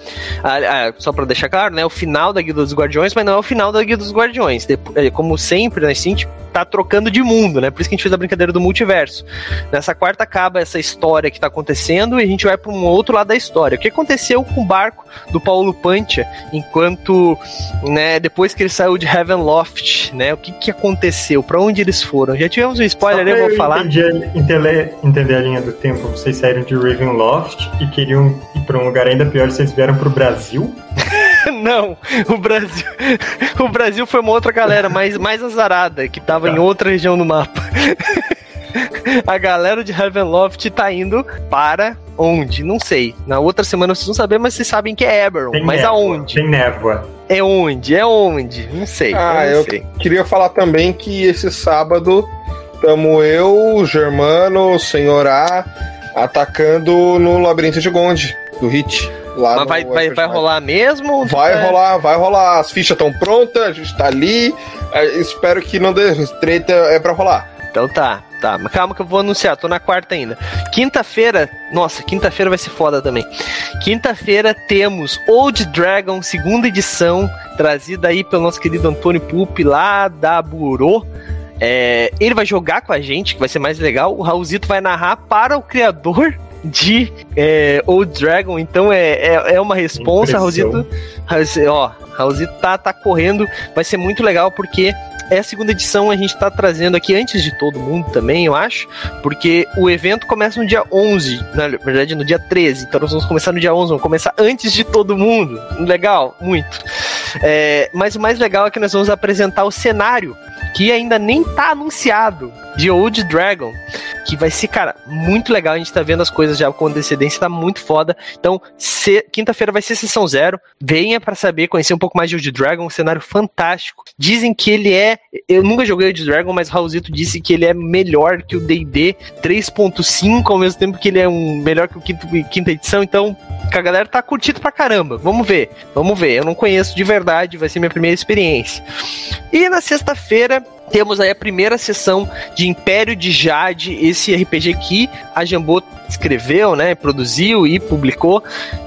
ah, ah, só para deixar claro, né, o final da Guilda dos Guardiões, mas não é o final da Guilda dos Guardiões. É, como sempre, né, a gente tá trocando de mundo, né? Por isso que a gente fez a brincadeira do multiverso. Nessa quarta acaba essa história que tá acontecendo e a gente vai para um outro lado da história. O que aconteceu com o barco do Paulo Pantia enquanto, né, depois que ele saiu de Heavenloft, né? O que que aconteceu? Para onde eles foram? Já tivemos um spoiler, eu vou falar. Entendi, entender, entender a linha do tempo. Vocês saíram de Ravenloft e queriam ir para um lugar ainda pior, vocês vieram pro Brasil? Não, o Brasil, o Brasil foi uma outra galera mais, mais azarada, que tava tá. em outra região no mapa. A galera de Ravenloft tá indo para onde? Não sei. Na outra semana vocês vão saber, mas vocês sabem que é Eberron. Tem mas névoa, aonde? Tem névoa. É onde? É onde? Não sei. Ah, eu, eu queria falar também que esse sábado tamo eu, o Germano, o Senhor A, atacando no Labirinto de Gonde, do Hit. Lá Mas vai, vai, vai rolar mesmo? Vai é... rolar, vai rolar. As fichas estão prontas, a gente tá ali. É, espero que não dê treta, é pra rolar. Então tá. Tá, mas calma que eu vou anunciar, tô na quarta ainda. Quinta-feira, nossa, quinta-feira vai ser foda também. Quinta-feira temos Old Dragon, segunda edição, trazida aí pelo nosso querido Antônio Pupi lá da Burô. É, ele vai jogar com a gente, que vai ser mais legal. O Raulzito vai narrar para o criador de é, Old Dragon, então é, é, é uma responsa, Raulzito. Ó, Raulzito tá, tá correndo, vai ser muito legal porque é a segunda edição, a gente tá trazendo aqui antes de todo mundo também, eu acho, porque o evento começa no dia 11, na verdade no dia 13, então nós vamos começar no dia 11, vamos começar antes de todo mundo. Legal, muito. É, mas o mais legal é que nós vamos apresentar o cenário que ainda nem tá anunciado de Old Dragon, que vai ser, cara, muito legal. A gente tá vendo as coisas já com antecedência, tá muito foda. Então, quinta-feira vai ser sessão zero. Venha para saber, conhecer um pouco mais de Old Dragon, um cenário fantástico. Dizem que ele é. Eu nunca joguei Old Dragon, mas Raulzito disse que ele é melhor que o DD 3.5, ao mesmo tempo que ele é um melhor que o quinto, quinta edição. Então, a galera tá curtindo pra caramba. Vamos ver, vamos ver. Eu não conheço de verdade, vai ser minha primeira experiência. E na sexta-feira temos aí a primeira sessão de Império de Jade, esse RPG que a Jambô escreveu, né, produziu e publicou,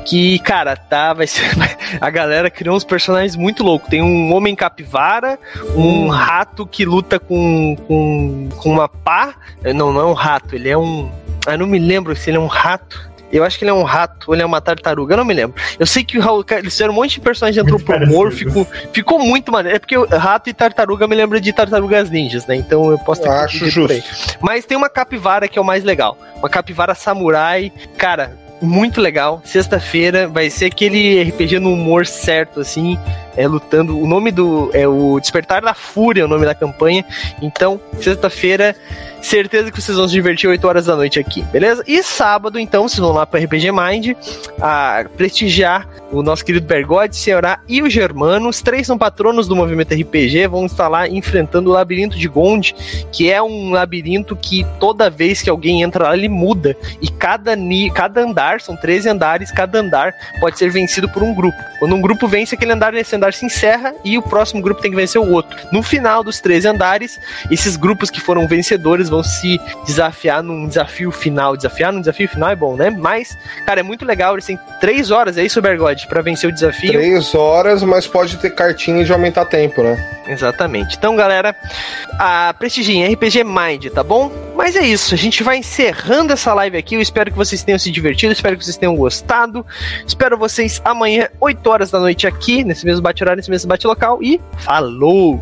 que, cara, tá, vai ser, a galera criou uns personagens muito loucos, tem um homem capivara, um rato que luta com, com, com uma pá, não, não é um rato, ele é um, eu não me lembro se ele é um rato, eu acho que ele é um rato, ou ele é uma tartaruga, eu não me lembro. Eu sei que o Raul, eles fizeram um monte de personagem antropomórfico, ficou muito maneiro. É porque rato e tartaruga me lembra de tartarugas ninjas, né? Então eu posso ter eu acho justo. Mas tem uma capivara que é o mais legal. Uma capivara samurai, cara, muito legal. Sexta-feira vai ser aquele RPG no humor certo, assim, é, lutando. O nome do. É o Despertar da Fúria, o nome da campanha. Então, sexta-feira Certeza que vocês vão se divertir 8 horas da noite aqui, beleza? E sábado, então, vocês vão lá para RPG Mind a prestigiar o nosso querido Bergode, Senhorá e o Germano. Os três são patronos do movimento RPG, vão estar lá enfrentando o labirinto de Gond, que é um labirinto que toda vez que alguém entra lá, ele muda. E cada, ni cada andar, são 13 andares, cada andar pode ser vencido por um grupo. Quando um grupo vence aquele andar, esse andar se encerra e o próximo grupo tem que vencer o outro. No final dos 13 andares, esses grupos que foram vencedores vão se desafiar num desafio final. Desafiar num desafio final é bom, né? Mas, cara, é muito legal. Eles têm 3 horas, é isso, Bergode, para vencer o desafio. 3 horas, mas pode ter cartinha de aumentar tempo, né? Exatamente. Então, galera, a prestigiem RPG Mind, tá bom? Mas é isso, a gente vai encerrando essa live aqui. Eu espero que vocês tenham se divertido, espero que vocês tenham gostado. Espero vocês amanhã, 8 horas da noite, aqui, nesse mesmo bate-horário, nesse mesmo bate-local. E falou!